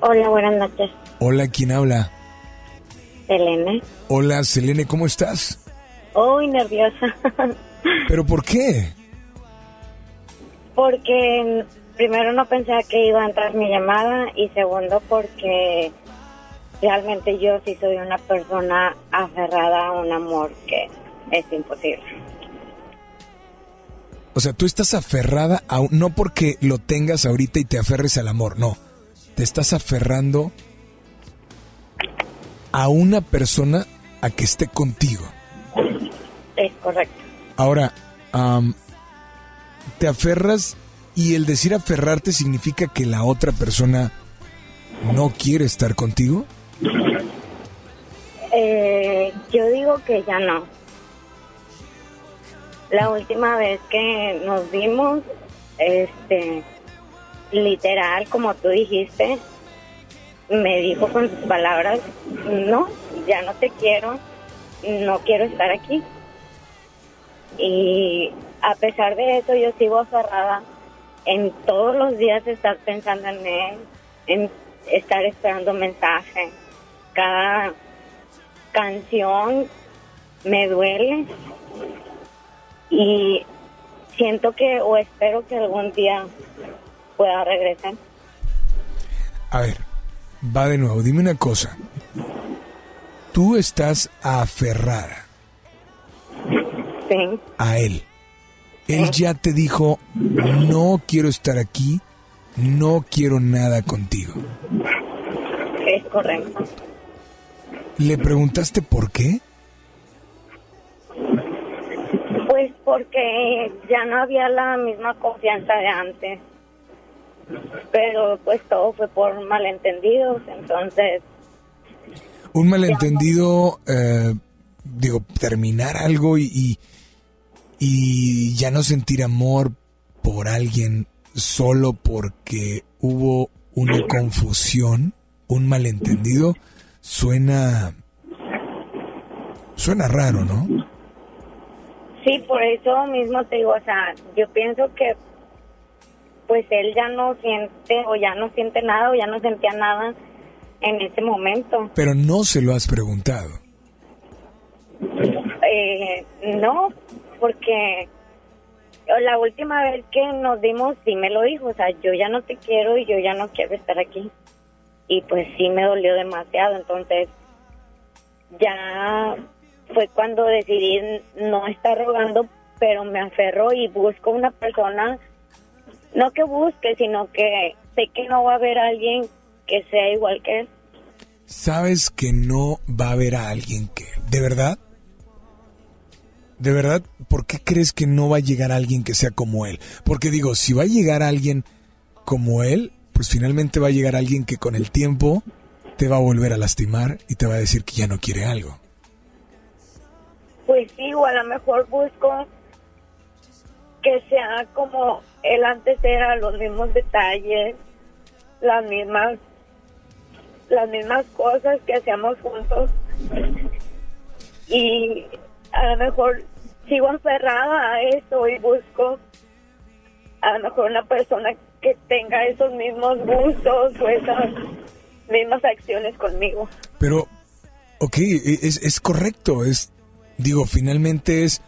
Hola, buenas noches. Hola, ¿quién habla? Selene. Hola, Selene, ¿cómo estás? Uy, nerviosa. ¿Pero por qué? Porque primero no pensaba que iba a entrar mi llamada y segundo porque realmente yo sí soy una persona aferrada a un amor que es imposible. O sea, tú estás aferrada a un- no porque lo tengas ahorita y te aferres al amor, no. Te estás aferrando a una persona a que esté contigo. Es correcto. Ahora, am, te aferras y el decir aferrarte significa que la otra persona no quiere estar contigo. Eh, yo digo que ya no. La última vez que nos vimos, este, literal, como tú dijiste, me dijo con sus palabras, no, ya no te quiero, no quiero estar aquí. Y a pesar de eso, yo sigo aferrada en todos los días estar pensando en él, en estar esperando mensaje. Cada canción me duele y siento que o espero que algún día pueda regresar. A ver, va de nuevo, dime una cosa. Tú estás aferrada Sí, a él. Él ya te dijo, no quiero estar aquí, no quiero nada contigo. es correcto. ¿Le preguntaste por qué? Pues porque ya no había la misma confianza de antes. Pero pues todo fue por malentendidos, entonces Un malentendido, eh, digo, terminar algo y, y, y ya no sentir amor por alguien solo porque hubo una confusión, un malentendido, suena... Suena raro, ¿no? Sí, por eso mismo te digo, o sea, yo pienso que pues él ya no siente o ya no siente nada o ya no sentía nada en ese momento. Pero no se lo has preguntado. Eh, no, porque la última vez que nos dimos sí me lo dijo, o sea, yo ya no te quiero y yo ya no quiero estar aquí. Y pues sí me dolió demasiado, entonces ya fue cuando decidí no estar rogando, pero me aferro y busco una persona, no que busque, sino que sé que no va a haber alguien que sea igual que él. Sabes que no va a haber a alguien que... ¿De verdad? ¿De verdad? ¿Por qué crees que no va a llegar alguien que sea como él? Porque digo, si va a llegar alguien como él, pues finalmente va a llegar alguien que con el tiempo te va a volver a lastimar y te va a decir que ya no quiere algo. Pues sí, o a lo mejor busco que sea como él antes era, los mismos detalles, las mismas, las mismas cosas que hacíamos juntos. Y a lo mejor sigo aferrada a eso y busco a lo mejor una persona que tenga esos mismos gustos o esas mismas acciones conmigo. Pero, ok, es, es correcto, es, digo, finalmente es,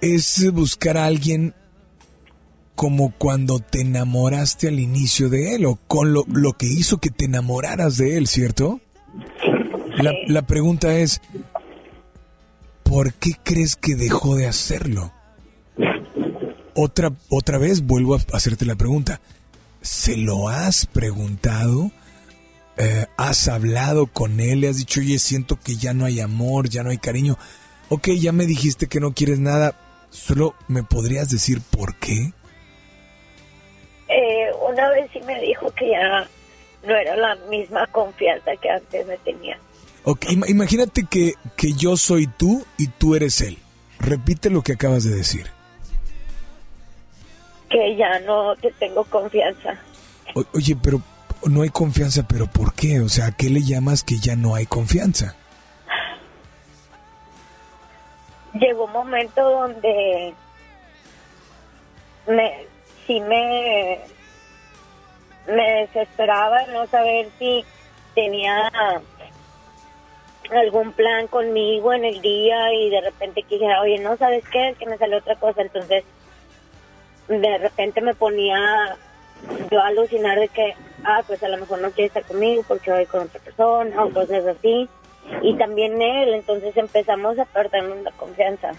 es buscar a alguien como cuando te enamoraste al inicio de él o con lo, lo que hizo que te enamoraras de él, ¿cierto? La, la pregunta es, ¿por qué crees que dejó de hacerlo? Otra, otra vez vuelvo a hacerte la pregunta. ¿Se lo has preguntado? Eh, ¿Has hablado con él? ¿Le has dicho, oye, siento que ya no hay amor, ya no hay cariño? Ok, ya me dijiste que no quieres nada. ¿Solo me podrías decir por qué? Eh, una vez sí me dijo que ya no era la misma confianza que antes me tenía. Ok, ima- imagínate que, que yo soy tú y tú eres él. Repite lo que acabas de decir. Que ya no te tengo confianza. O- oye, pero no hay confianza, pero ¿por qué? O sea, ¿a qué le llamas que ya no hay confianza? Llegó un momento donde me, sí me, me desesperaba no saber si tenía algún plan conmigo en el día y de repente que dijera, oye, no sabes qué, es que me salió otra cosa, entonces de repente me ponía yo a alucinar de que, ah, pues a lo mejor no quiere estar conmigo porque voy con otra persona o cosas así. Y también él, entonces empezamos a perdernos la confianza.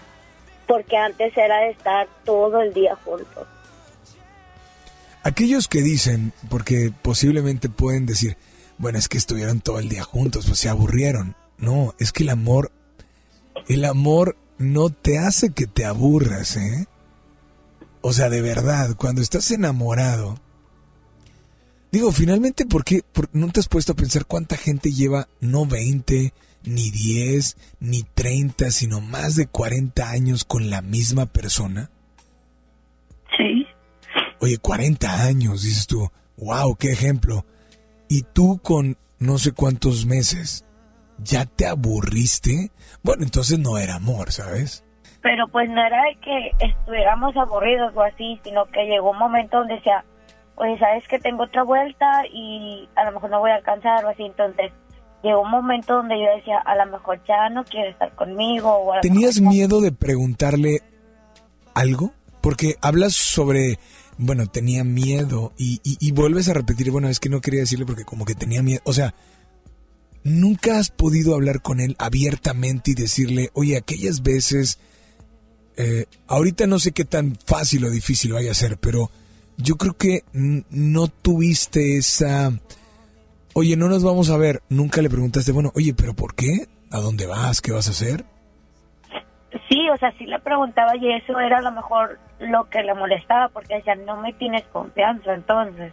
Porque antes era estar todo el día juntos. Aquellos que dicen, porque posiblemente pueden decir, bueno, es que estuvieron todo el día juntos, pues se aburrieron. No, es que el amor, el amor no te hace que te aburras, ¿eh? O sea, de verdad, cuando estás enamorado, digo, finalmente, ¿por qué por- no te has puesto a pensar cuánta gente lleva no 20, ni 10, ni 30, sino más de 40 años con la misma persona? Sí. Oye, 40 años, dices tú, wow, qué ejemplo. Y tú con no sé cuántos meses, ¿ya te aburriste? Bueno, entonces no era amor, ¿sabes? Pero pues no era de que estuviéramos aburridos o así, sino que llegó un momento donde decía, oye, sabes que tengo otra vuelta y a lo mejor no voy a alcanzar o así. Entonces llegó un momento donde yo decía, a lo mejor ya no quiere estar conmigo. O a ¿Tenías mejor miedo de preguntarle algo? Porque hablas sobre, bueno, tenía miedo y, y, y vuelves a repetir, bueno, es que no quería decirle porque como que tenía miedo. O sea, ¿nunca has podido hablar con él abiertamente y decirle, oye, aquellas veces, eh, ahorita no sé qué tan fácil o difícil vaya a ser, pero yo creo que no tuviste esa, oye, no nos vamos a ver, nunca le preguntaste, bueno, oye, pero ¿por qué? ¿A dónde vas? ¿Qué vas a hacer? Sí, o sea, sí le preguntaba y eso era a lo mejor lo que le molestaba porque decía, no me tienes confianza, entonces.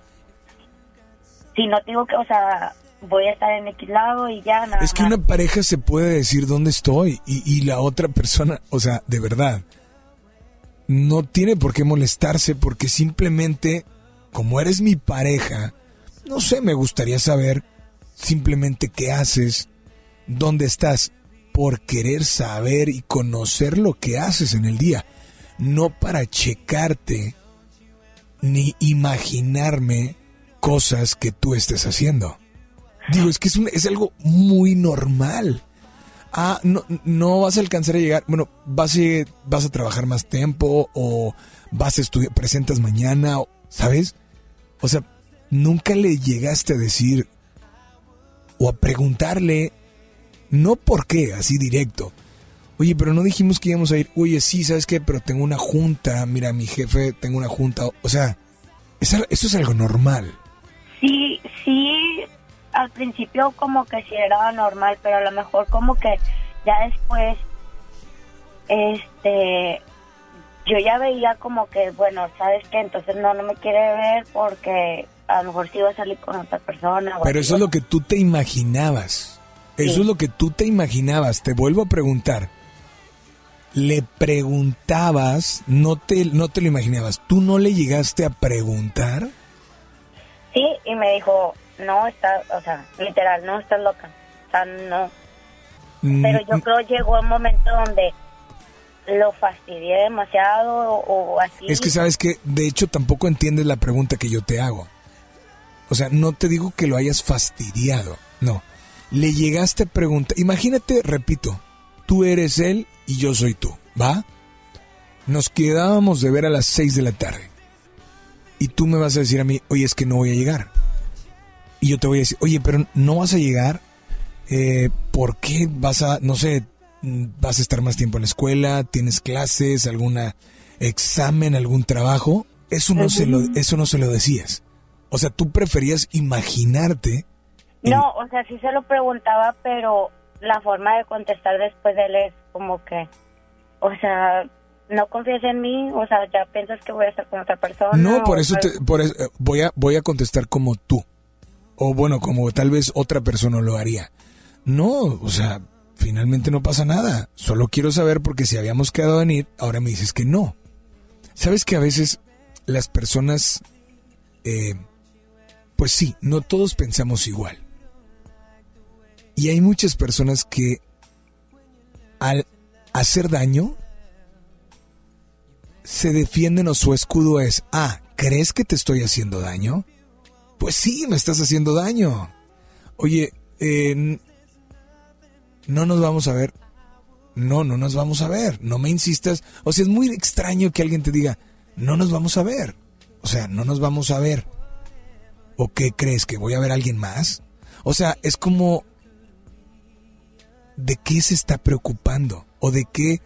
Si no te digo que, o sea, voy a estar en X lado y ya nada Es que más. una pareja se puede decir dónde estoy y, y la otra persona, o sea, de verdad, no tiene por qué molestarse porque simplemente, como eres mi pareja, no sé, me gustaría saber simplemente qué haces, dónde estás. por querer saber y conocer lo que haces en el día, no para checarte ni imaginarme cosas que tú estés haciendo. Digo, es que es, un- es algo muy normal. Ah, no, no vas a alcanzar a llegar, bueno, vas a, vas a trabajar más tiempo o vas a estudiar, presentas mañana, ¿sabes? O sea, nunca le llegaste a decir o a preguntarle, no por qué, así directo. Oye, pero no dijimos que íbamos a ir. Oye, sí, ¿sabes qué? Pero tengo una junta. Mira, mi jefe, tengo una junta. O sea, eso es algo normal. Sí, sí, al principio como que sí era normal, pero a lo mejor como que ya después, este, yo ya veía como que, bueno, ¿sabes qué? Entonces no, no me quiere ver porque a lo mejor sí iba a salir con otra persona. Pero eso es lo que tú te imaginabas. Eso es lo que tú te imaginabas. Te vuelvo a preguntar. Le preguntabas, no te, no te lo imaginabas. ¿Tú no le llegaste a preguntar? Sí, y me dijo, no, estás, o sea, literal, no, estás loca. O sea, no. Mm, Pero yo creo llegó un momento donde lo fastidié demasiado o, o así. Es que sabes que, de hecho, tampoco entiendes la pregunta que yo te hago. O sea, no te digo que lo hayas fastidiado, no. Le llegaste a preguntar, imagínate, repito, tú eres él y yo soy tú, ¿va? Nos quedábamos de ver a las 6 de la tarde. Y tú me vas a decir a mí, oye, es que no voy a llegar. Y yo te voy a decir, oye, pero no vas a llegar. Eh, ¿Por qué vas a, no sé, vas a estar más tiempo en la escuela? ¿Tienes clases? ¿Alguna examen? ¿Algún trabajo? Eso no, se lo, eso no se lo decías. O sea, tú preferías imaginarte. No, o sea, sí se lo preguntaba, pero la forma de contestar después de él es como que, o sea, no confías en mí, o sea, ya piensas que voy a estar con otra persona. No, por eso, te- por eso, eh, voy, a, voy a contestar como tú. O bueno, como tal vez otra persona lo haría. No, o sea, finalmente no pasa nada. Solo quiero saber porque si habíamos quedado en ir, ahora me dices que no. Sabes que a veces las personas, eh, pues sí, no todos pensamos igual. Y hay muchas personas que al hacer daño, se defienden o su escudo es, ah, ¿crees que te estoy haciendo daño? Pues sí, me estás haciendo daño. Oye, eh, no nos vamos a ver. No, no nos vamos a ver. No me insistas. O sea, es muy extraño que alguien te diga, no nos vamos a ver. O sea, no nos vamos a ver. ¿O qué crees? ¿Que voy a ver a alguien más? O sea, es como... ¿De qué se está preocupando? ¿O de qué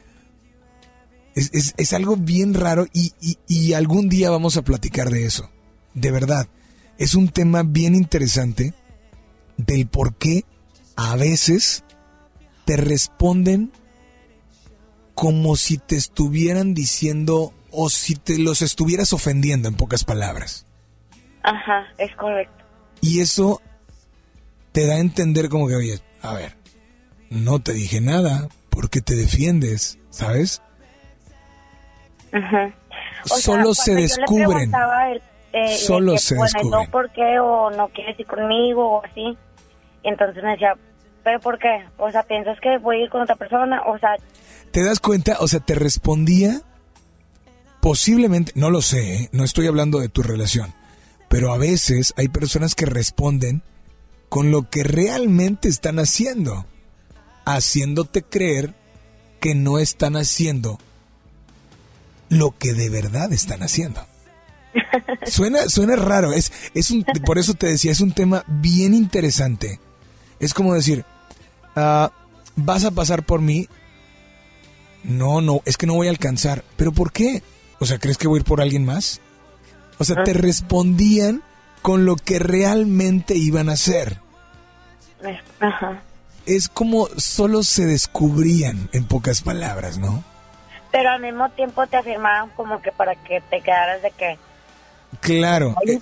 es, es- es algo bien raro y, y- y algún día vamos a platicar de eso. De verdad. Es un tema bien interesante del por qué a veces te responden como si te estuvieran diciendo o si te los estuvieras ofendiendo en pocas palabras. Ajá, es correcto. Y eso te da a entender como que, oye, a ver, no te dije nada, ¿por qué te defiendes? ¿Sabes? Ajá. O sea, Solo se cuando yo le descubren. Eh, Solo que, se bueno, descubren. ¿no por qué? O no quieres ir conmigo, o así. Y entonces me decía, ¿pero por qué? O sea, ¿piensas que voy a ir con otra persona? O sea, ¿Te das cuenta? O sea, te respondía posiblemente, no lo sé, ¿eh? no estoy hablando de tu relación, pero a veces hay personas que responden con lo que realmente están haciendo, haciéndote creer que no están haciendo lo que de verdad están haciendo. Suena, suena raro, es, es un, por eso te decía, es un tema bien interesante. Es como decir, ah, vas a pasar por mí, no, no, es que no voy a alcanzar. ¿Pero por qué? O sea, ¿crees que voy a ir por alguien más? O sea, te respondían con lo que realmente iban a hacer. ajá. Es como solo se descubrían, en pocas palabras, ¿no? Pero al mismo tiempo te afirmaban como que para que te quedaras de que... Claro, eh,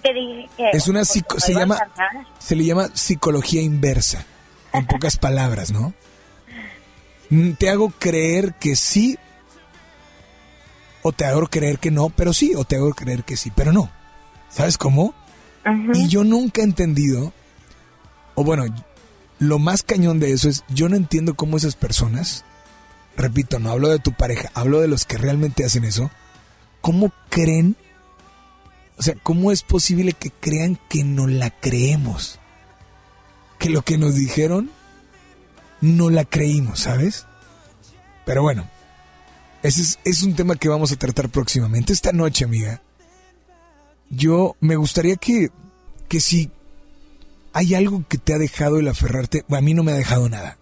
es una porque psico- se llama se le llama psicología inversa, en pocas palabras, ¿no? Mm, Te hago creer que sí o te hago creer que no, pero sí, o te hago creer que sí, pero no. ¿Sabes cómo? Y yo nunca he entendido, o bueno, lo más cañón de eso es, yo no entiendo cómo esas personas, repito, no hablo de tu pareja, hablo de los que realmente hacen eso, ¿cómo creen? O sea, ¿cómo es posible que crean que no la creemos? Que lo que nos dijeron, no la creímos, ¿sabes? Pero bueno, ese es, un tema que vamos a tratar próximamente. Esta noche, amiga, yo me gustaría que, que si hay algo que te ha dejado el aferrarte, a mí no me ha dejado nada.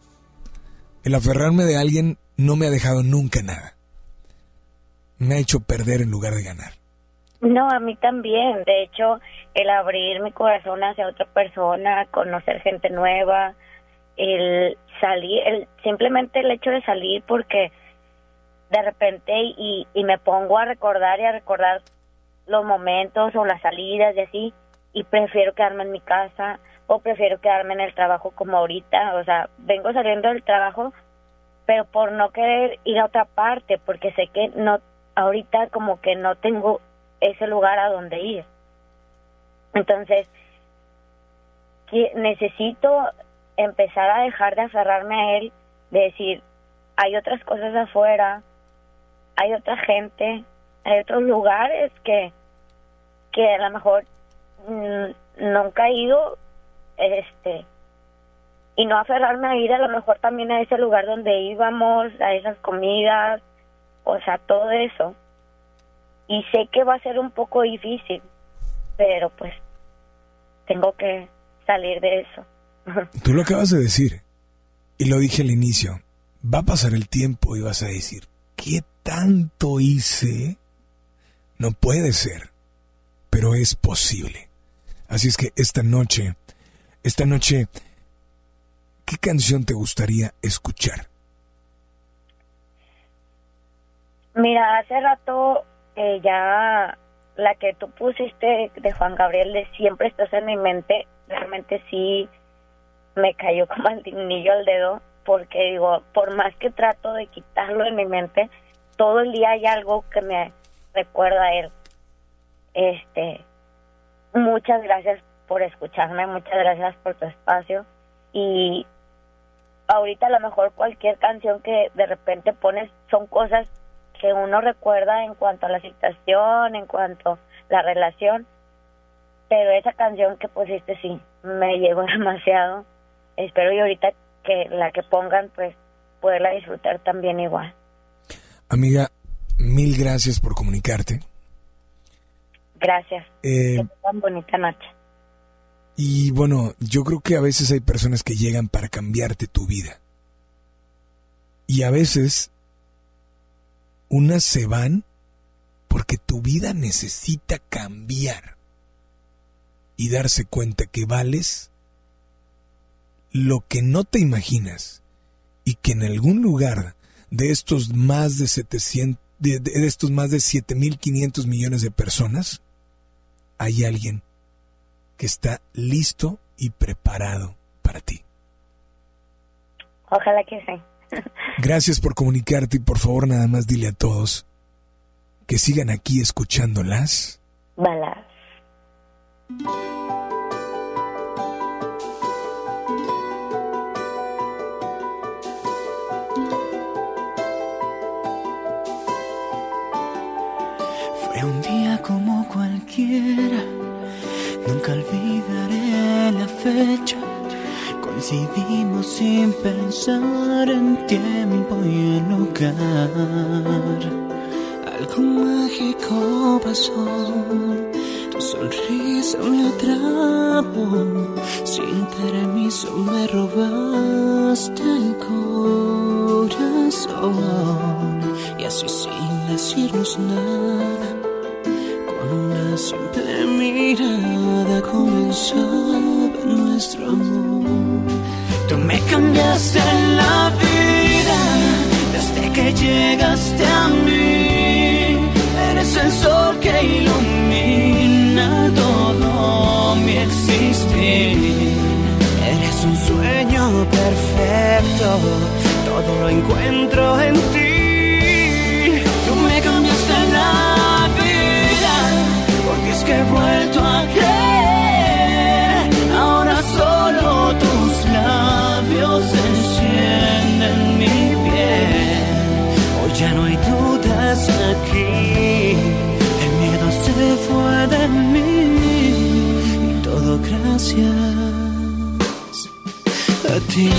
El aferrarme de alguien no me ha dejado nunca nada. Me ha hecho perder en lugar de ganar. No, a mí también. De hecho, el abrir mi corazón hacia otra persona, conocer gente nueva, el salir, el, simplemente el hecho de salir porque de repente y, y me pongo a recordar y a recordar los momentos o las salidas y así y prefiero quedarme en mi casa o prefiero quedarme en el trabajo como ahorita, o sea, vengo saliendo del trabajo pero por no querer ir a otra parte porque sé que no ahorita como que no tengo ese lugar a donde ir. Entonces, necesito empezar a dejar de aferrarme a él, de decir, hay otras cosas afuera, hay otra gente, hay otros lugares que, que a lo mejor mm, nunca he ido, este, y no aferrarme a ir a lo mejor también a ese lugar donde íbamos, a esas comidas, o sea, todo eso. Y sé que va a ser un poco difícil, pero pues tengo que salir de eso. Tú lo acabas de decir, y lo dije al inicio, va a pasar el tiempo y vas a decir, ¿qué tanto hice? No puede ser, pero es posible. Así es que esta noche, esta noche, ¿qué canción te gustaría escuchar? Mira, hace rato eh, ya la que tú pusiste de Juan Gabriel de Siempre estás en mi mente, realmente sí me cayó como el niño al dedo, porque digo, por más que trato de quitarlo de mi mente, todo el día hay algo que me recuerda a él. Este, muchas gracias por escucharme, muchas gracias por tu espacio y ahorita a lo mejor cualquier canción que de repente pones son cosas que uno recuerda en cuanto a la situación, en cuanto a la relación, pero esa canción que pusiste sí, me llegó demasiado. Espero y ahorita que la que pongan, pues poderla disfrutar también igual. Amiga, mil gracias por comunicarte. Gracias. Eh, que tengan bonita noche. Y bueno, yo creo que a veces hay personas que llegan para cambiarte tu vida. Y a veces unas se van porque tu vida necesita cambiar y darse cuenta que vales lo que no te imaginas y que en algún lugar de estos más de 700 de, de estos más de 7500 millones de personas hay alguien que está listo y preparado para ti. Ojalá que sí. Gracias por comunicarte y por favor nada más dile a todos que sigan aquí escuchándolas. Balas. Fue un día como cualquiera, nunca olvidaré la fecha. Coincidimos sin pensar en tiempo y en lugar. Algo mágico pasó, tu sonrisa me atrapó. Sin permiso me robaste el corazón. Y así sin decirnos nada, con una simple mirada comenzaba nuestro amor. Tú me cambiaste la vida desde que llegaste a mí. Eres el sol que ilumina todo mi existir. Eres un sueño perfecto, todo lo encuentro en ti. Tú me cambiaste la vida, porque es que he vuelto a El miedo se fue de mí y todo gracias a ti.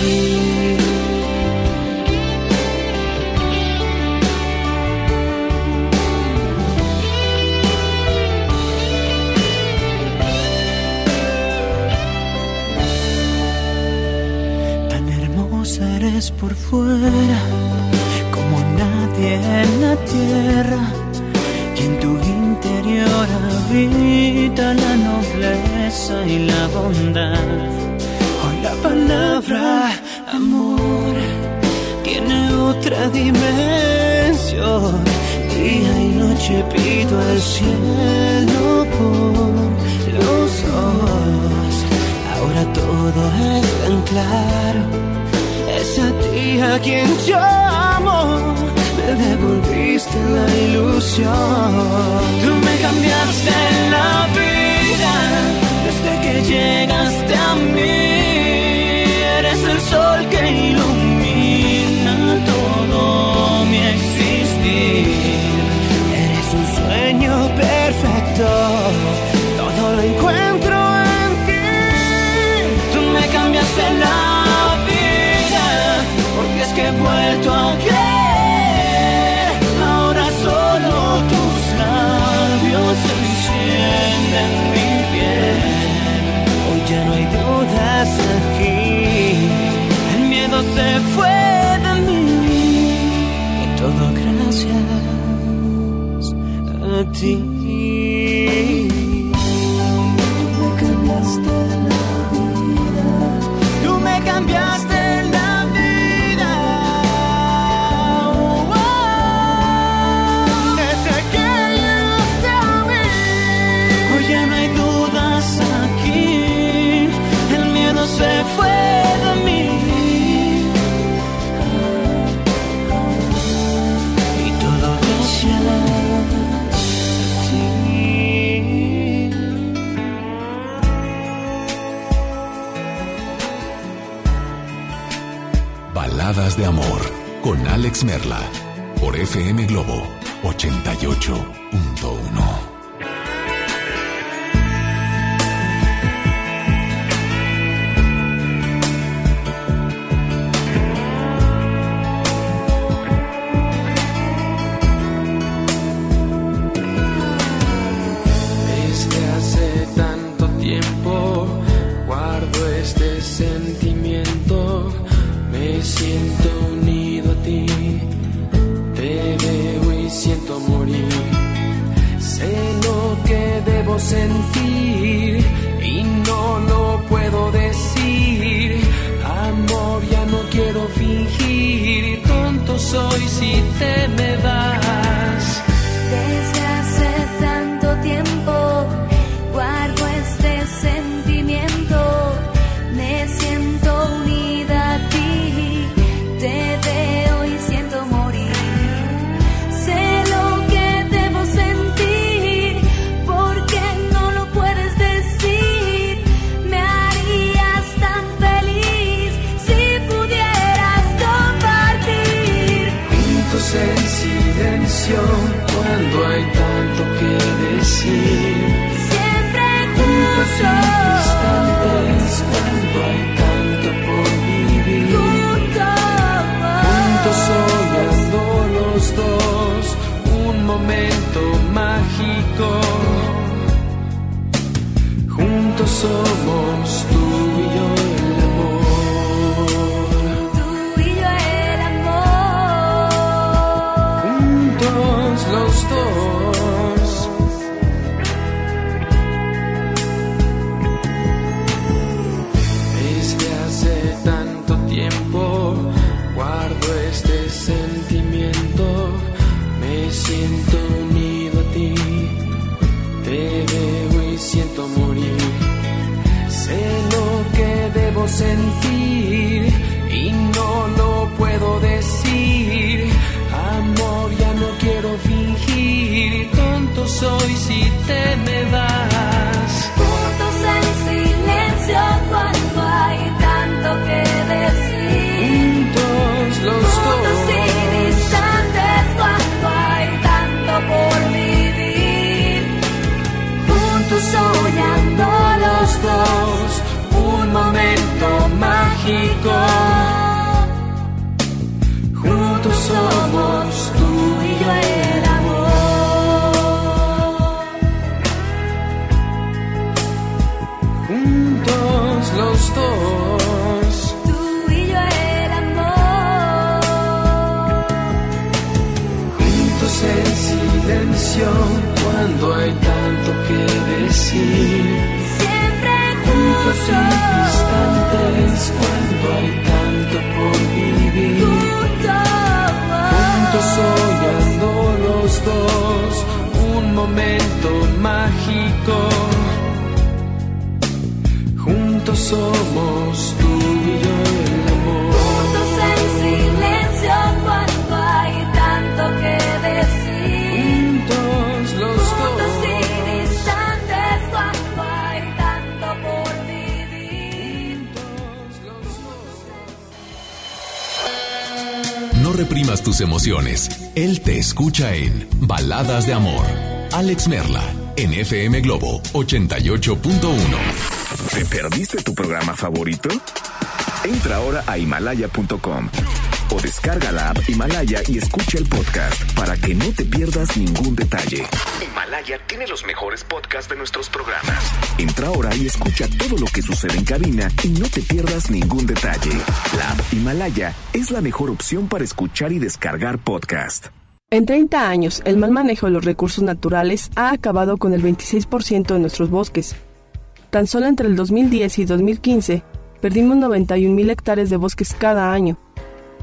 Tan hermosa eres por fuera, en la tierra. Y en tu interior habita la nobleza y la bondad. Hoy la palabra amor tiene otra dimensión. Día y noche pido al cielo por los dos. Ahora todo es tan claro. Es a ti a quien llamo. Me devolviste la ilusión. Tú me cambiaste la vida desde que llegaste a mí. Eres el sol que ilumina todo mi existir. Eres un sueño perfecto. A De amor con Alex Merla por FM Globo 88.1. siento morir. Sé lo que debo sentir y no lo puedo decir. Amor, ya no quiero fingir. Tonto soy si te me vas. Decir. Siempre Juntos reprimas tus emociones. Él te escucha en Baladas de Amor. Alex Merla, en FM Globo 88.1. ¿Te perdiste tu programa favorito? Entra ahora a himalaya.com o descarga la app Himalaya y escucha el podcast para que no te pierdas ningún detalle. Himalaya tiene los mejores podcasts de nuestros programas. Entra ahora y escucha todo lo que sucede en cabina y no te pierdas ningún detalle. La app Himalaya es la mejor opción para escuchar y descargar podcast. En 30 años, el mal manejo de los recursos naturales ha acabado con el 26% de nuestros bosques. Tan solo entre el 2010 y 2015, perdimos 91.000 hectáreas de bosques cada año.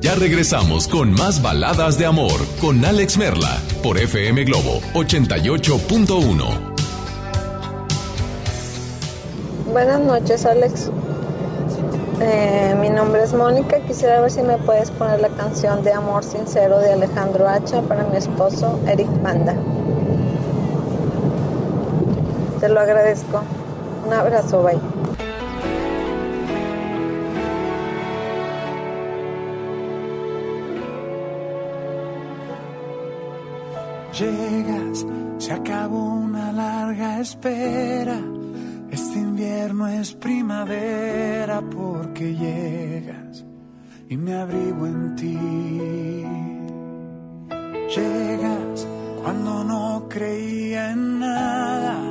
Ya regresamos con más baladas de amor con Alex Merla por FM Globo 88.1. Buenas noches, Alex. Eh, mi nombre es Mónica. Quisiera ver si me puedes poner la canción de Amor Sincero de Alejandro Hacha para mi esposo Eric Panda. Te lo agradezco. Un abrazo, bye. Llegas, se acabó una larga espera. Este invierno es primavera porque llegas. y me abrigo en ti. Llegas cuando no creía en nada,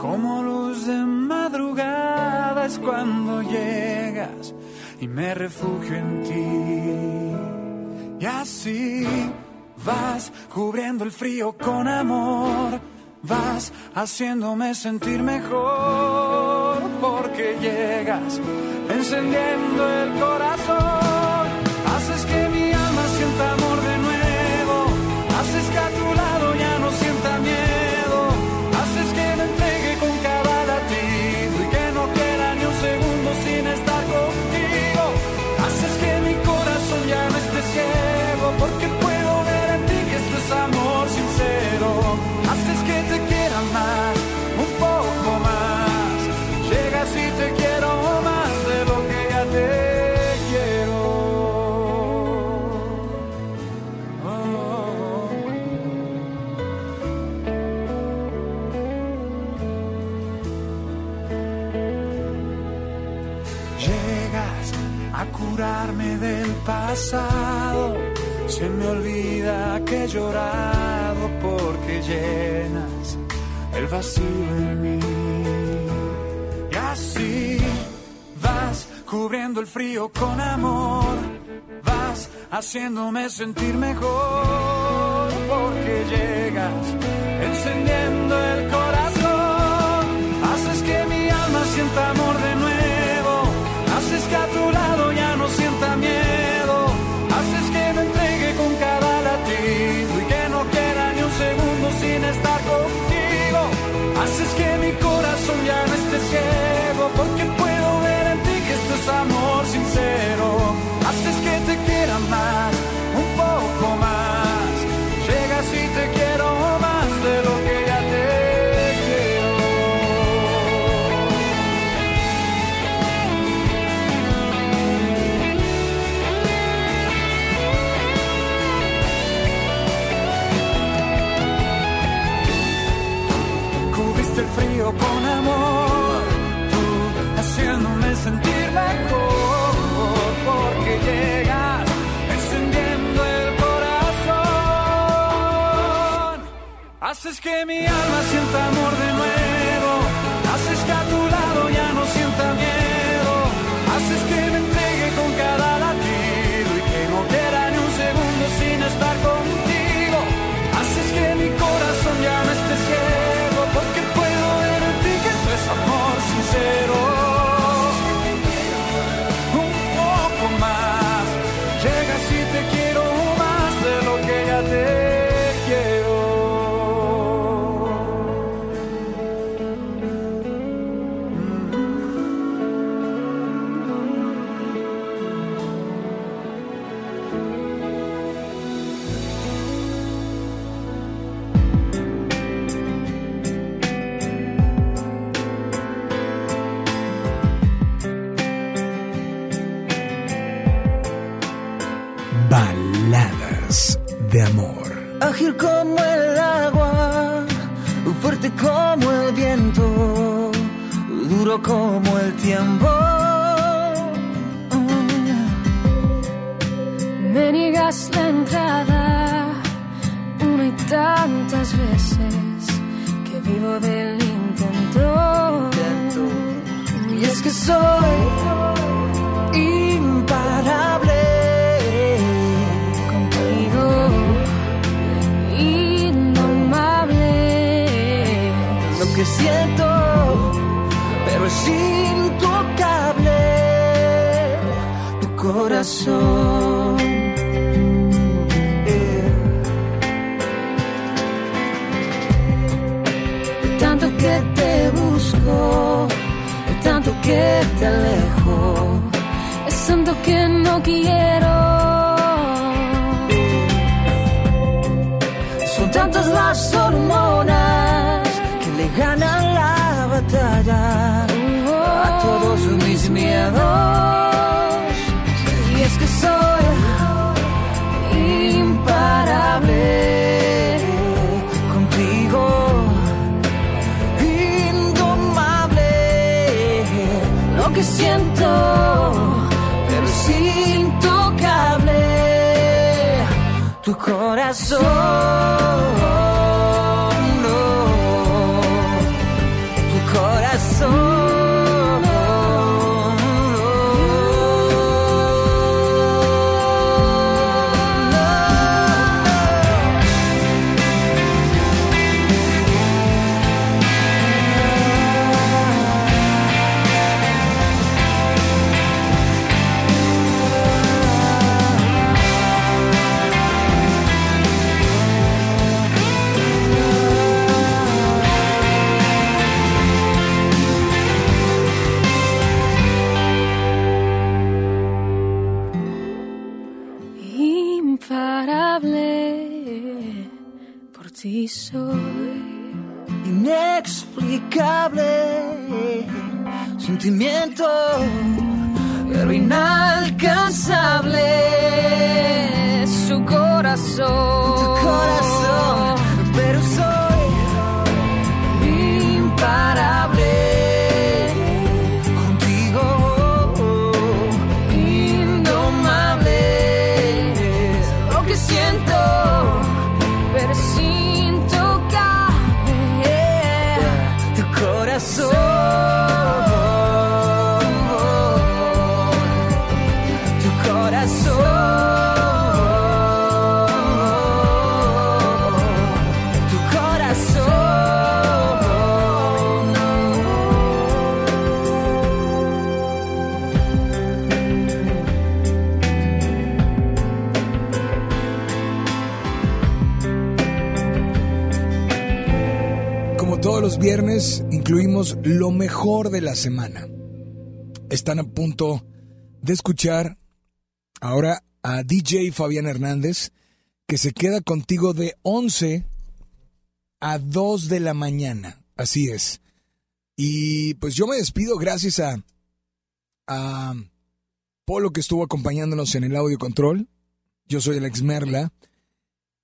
como luz de madrugada es cuando llegas y me refugio en ti. Y así vas cubriendo el frío con amor, vas haciéndome sentir mejor. Porque llegas encendiendo el corazón, pasado. Se me olvida que he llorado porque llenas el vacío en mí. Y así vas cubriendo el frío con amor. Vas haciéndome sentir mejor porque llegas encendiendo el corazón. Haces que mi corazón ya no esté ciego porque puedo ver en ti que esto es amor sincero. Haces que te quiera más, Haces que mi alma sienta amor de nuevo, como el agua, fuerte como el viento, duro como el tiempo. Me niegas la entrada una y tantas veces que vivo del intento. Y es que soy siento, pero es intocable tu corazón. Yeah. Tanto que te busco, tanto que te alejo, es tanto que no quiero. Son tantos las no ganan la batalla a todos mis miedos. Y es que soy imparable contigo, indomable. Lo que siento, pero es intocable. Tu corazón. Sentimiento, pero inalcanzable. Su corazón. Lo mejor de la semana. Están a punto de escuchar ahora a DJ Fabián Hernández, que se queda contigo de 11 a 2 de la mañana. Así es. Y pues yo me despido gracias a, a Polo que estuvo acompañándonos en el audio control. Yo soy Alex Merla.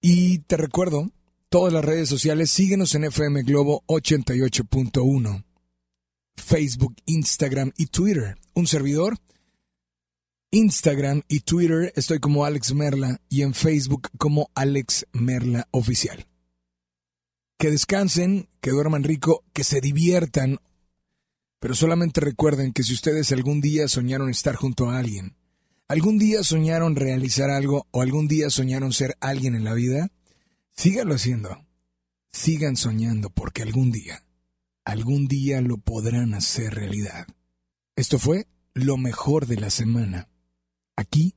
Y te recuerdo, todas las redes sociales, síguenos en FM Globo 88.1. Facebook, Instagram y Twitter. Un servidor. Instagram y Twitter estoy como Alex Merla y en Facebook como Alex Merla Oficial. Que descansen, que duerman rico, que se diviertan, pero solamente recuerden que si ustedes algún día soñaron estar junto a alguien, algún día soñaron realizar algo o algún día soñaron ser alguien en la vida, síganlo haciendo. Sigan soñando porque algún día, algún día lo podrán hacer realidad. Esto fue lo mejor de la semana, aquí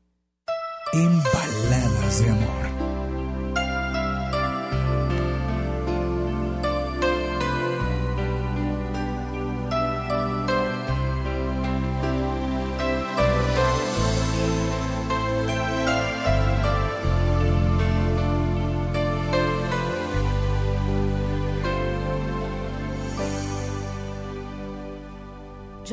en Baladas de Amor.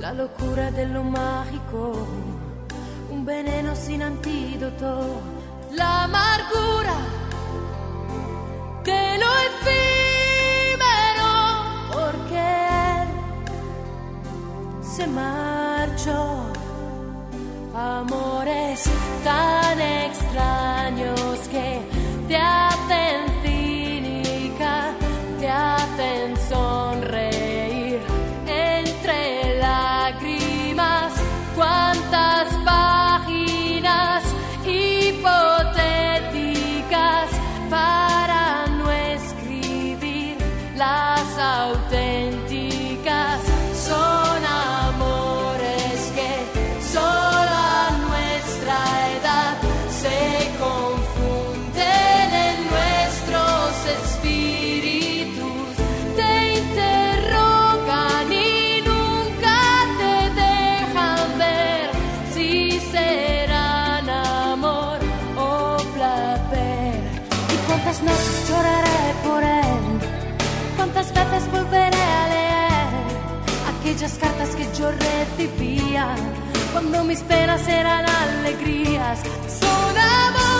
la locura de lo mágico, un veneno sin antídoto, la amargura de lo efímero, porque se marchó. Amores tan extraños que te hacen yo recibía cuando mis penas eran alegrías. Son amor.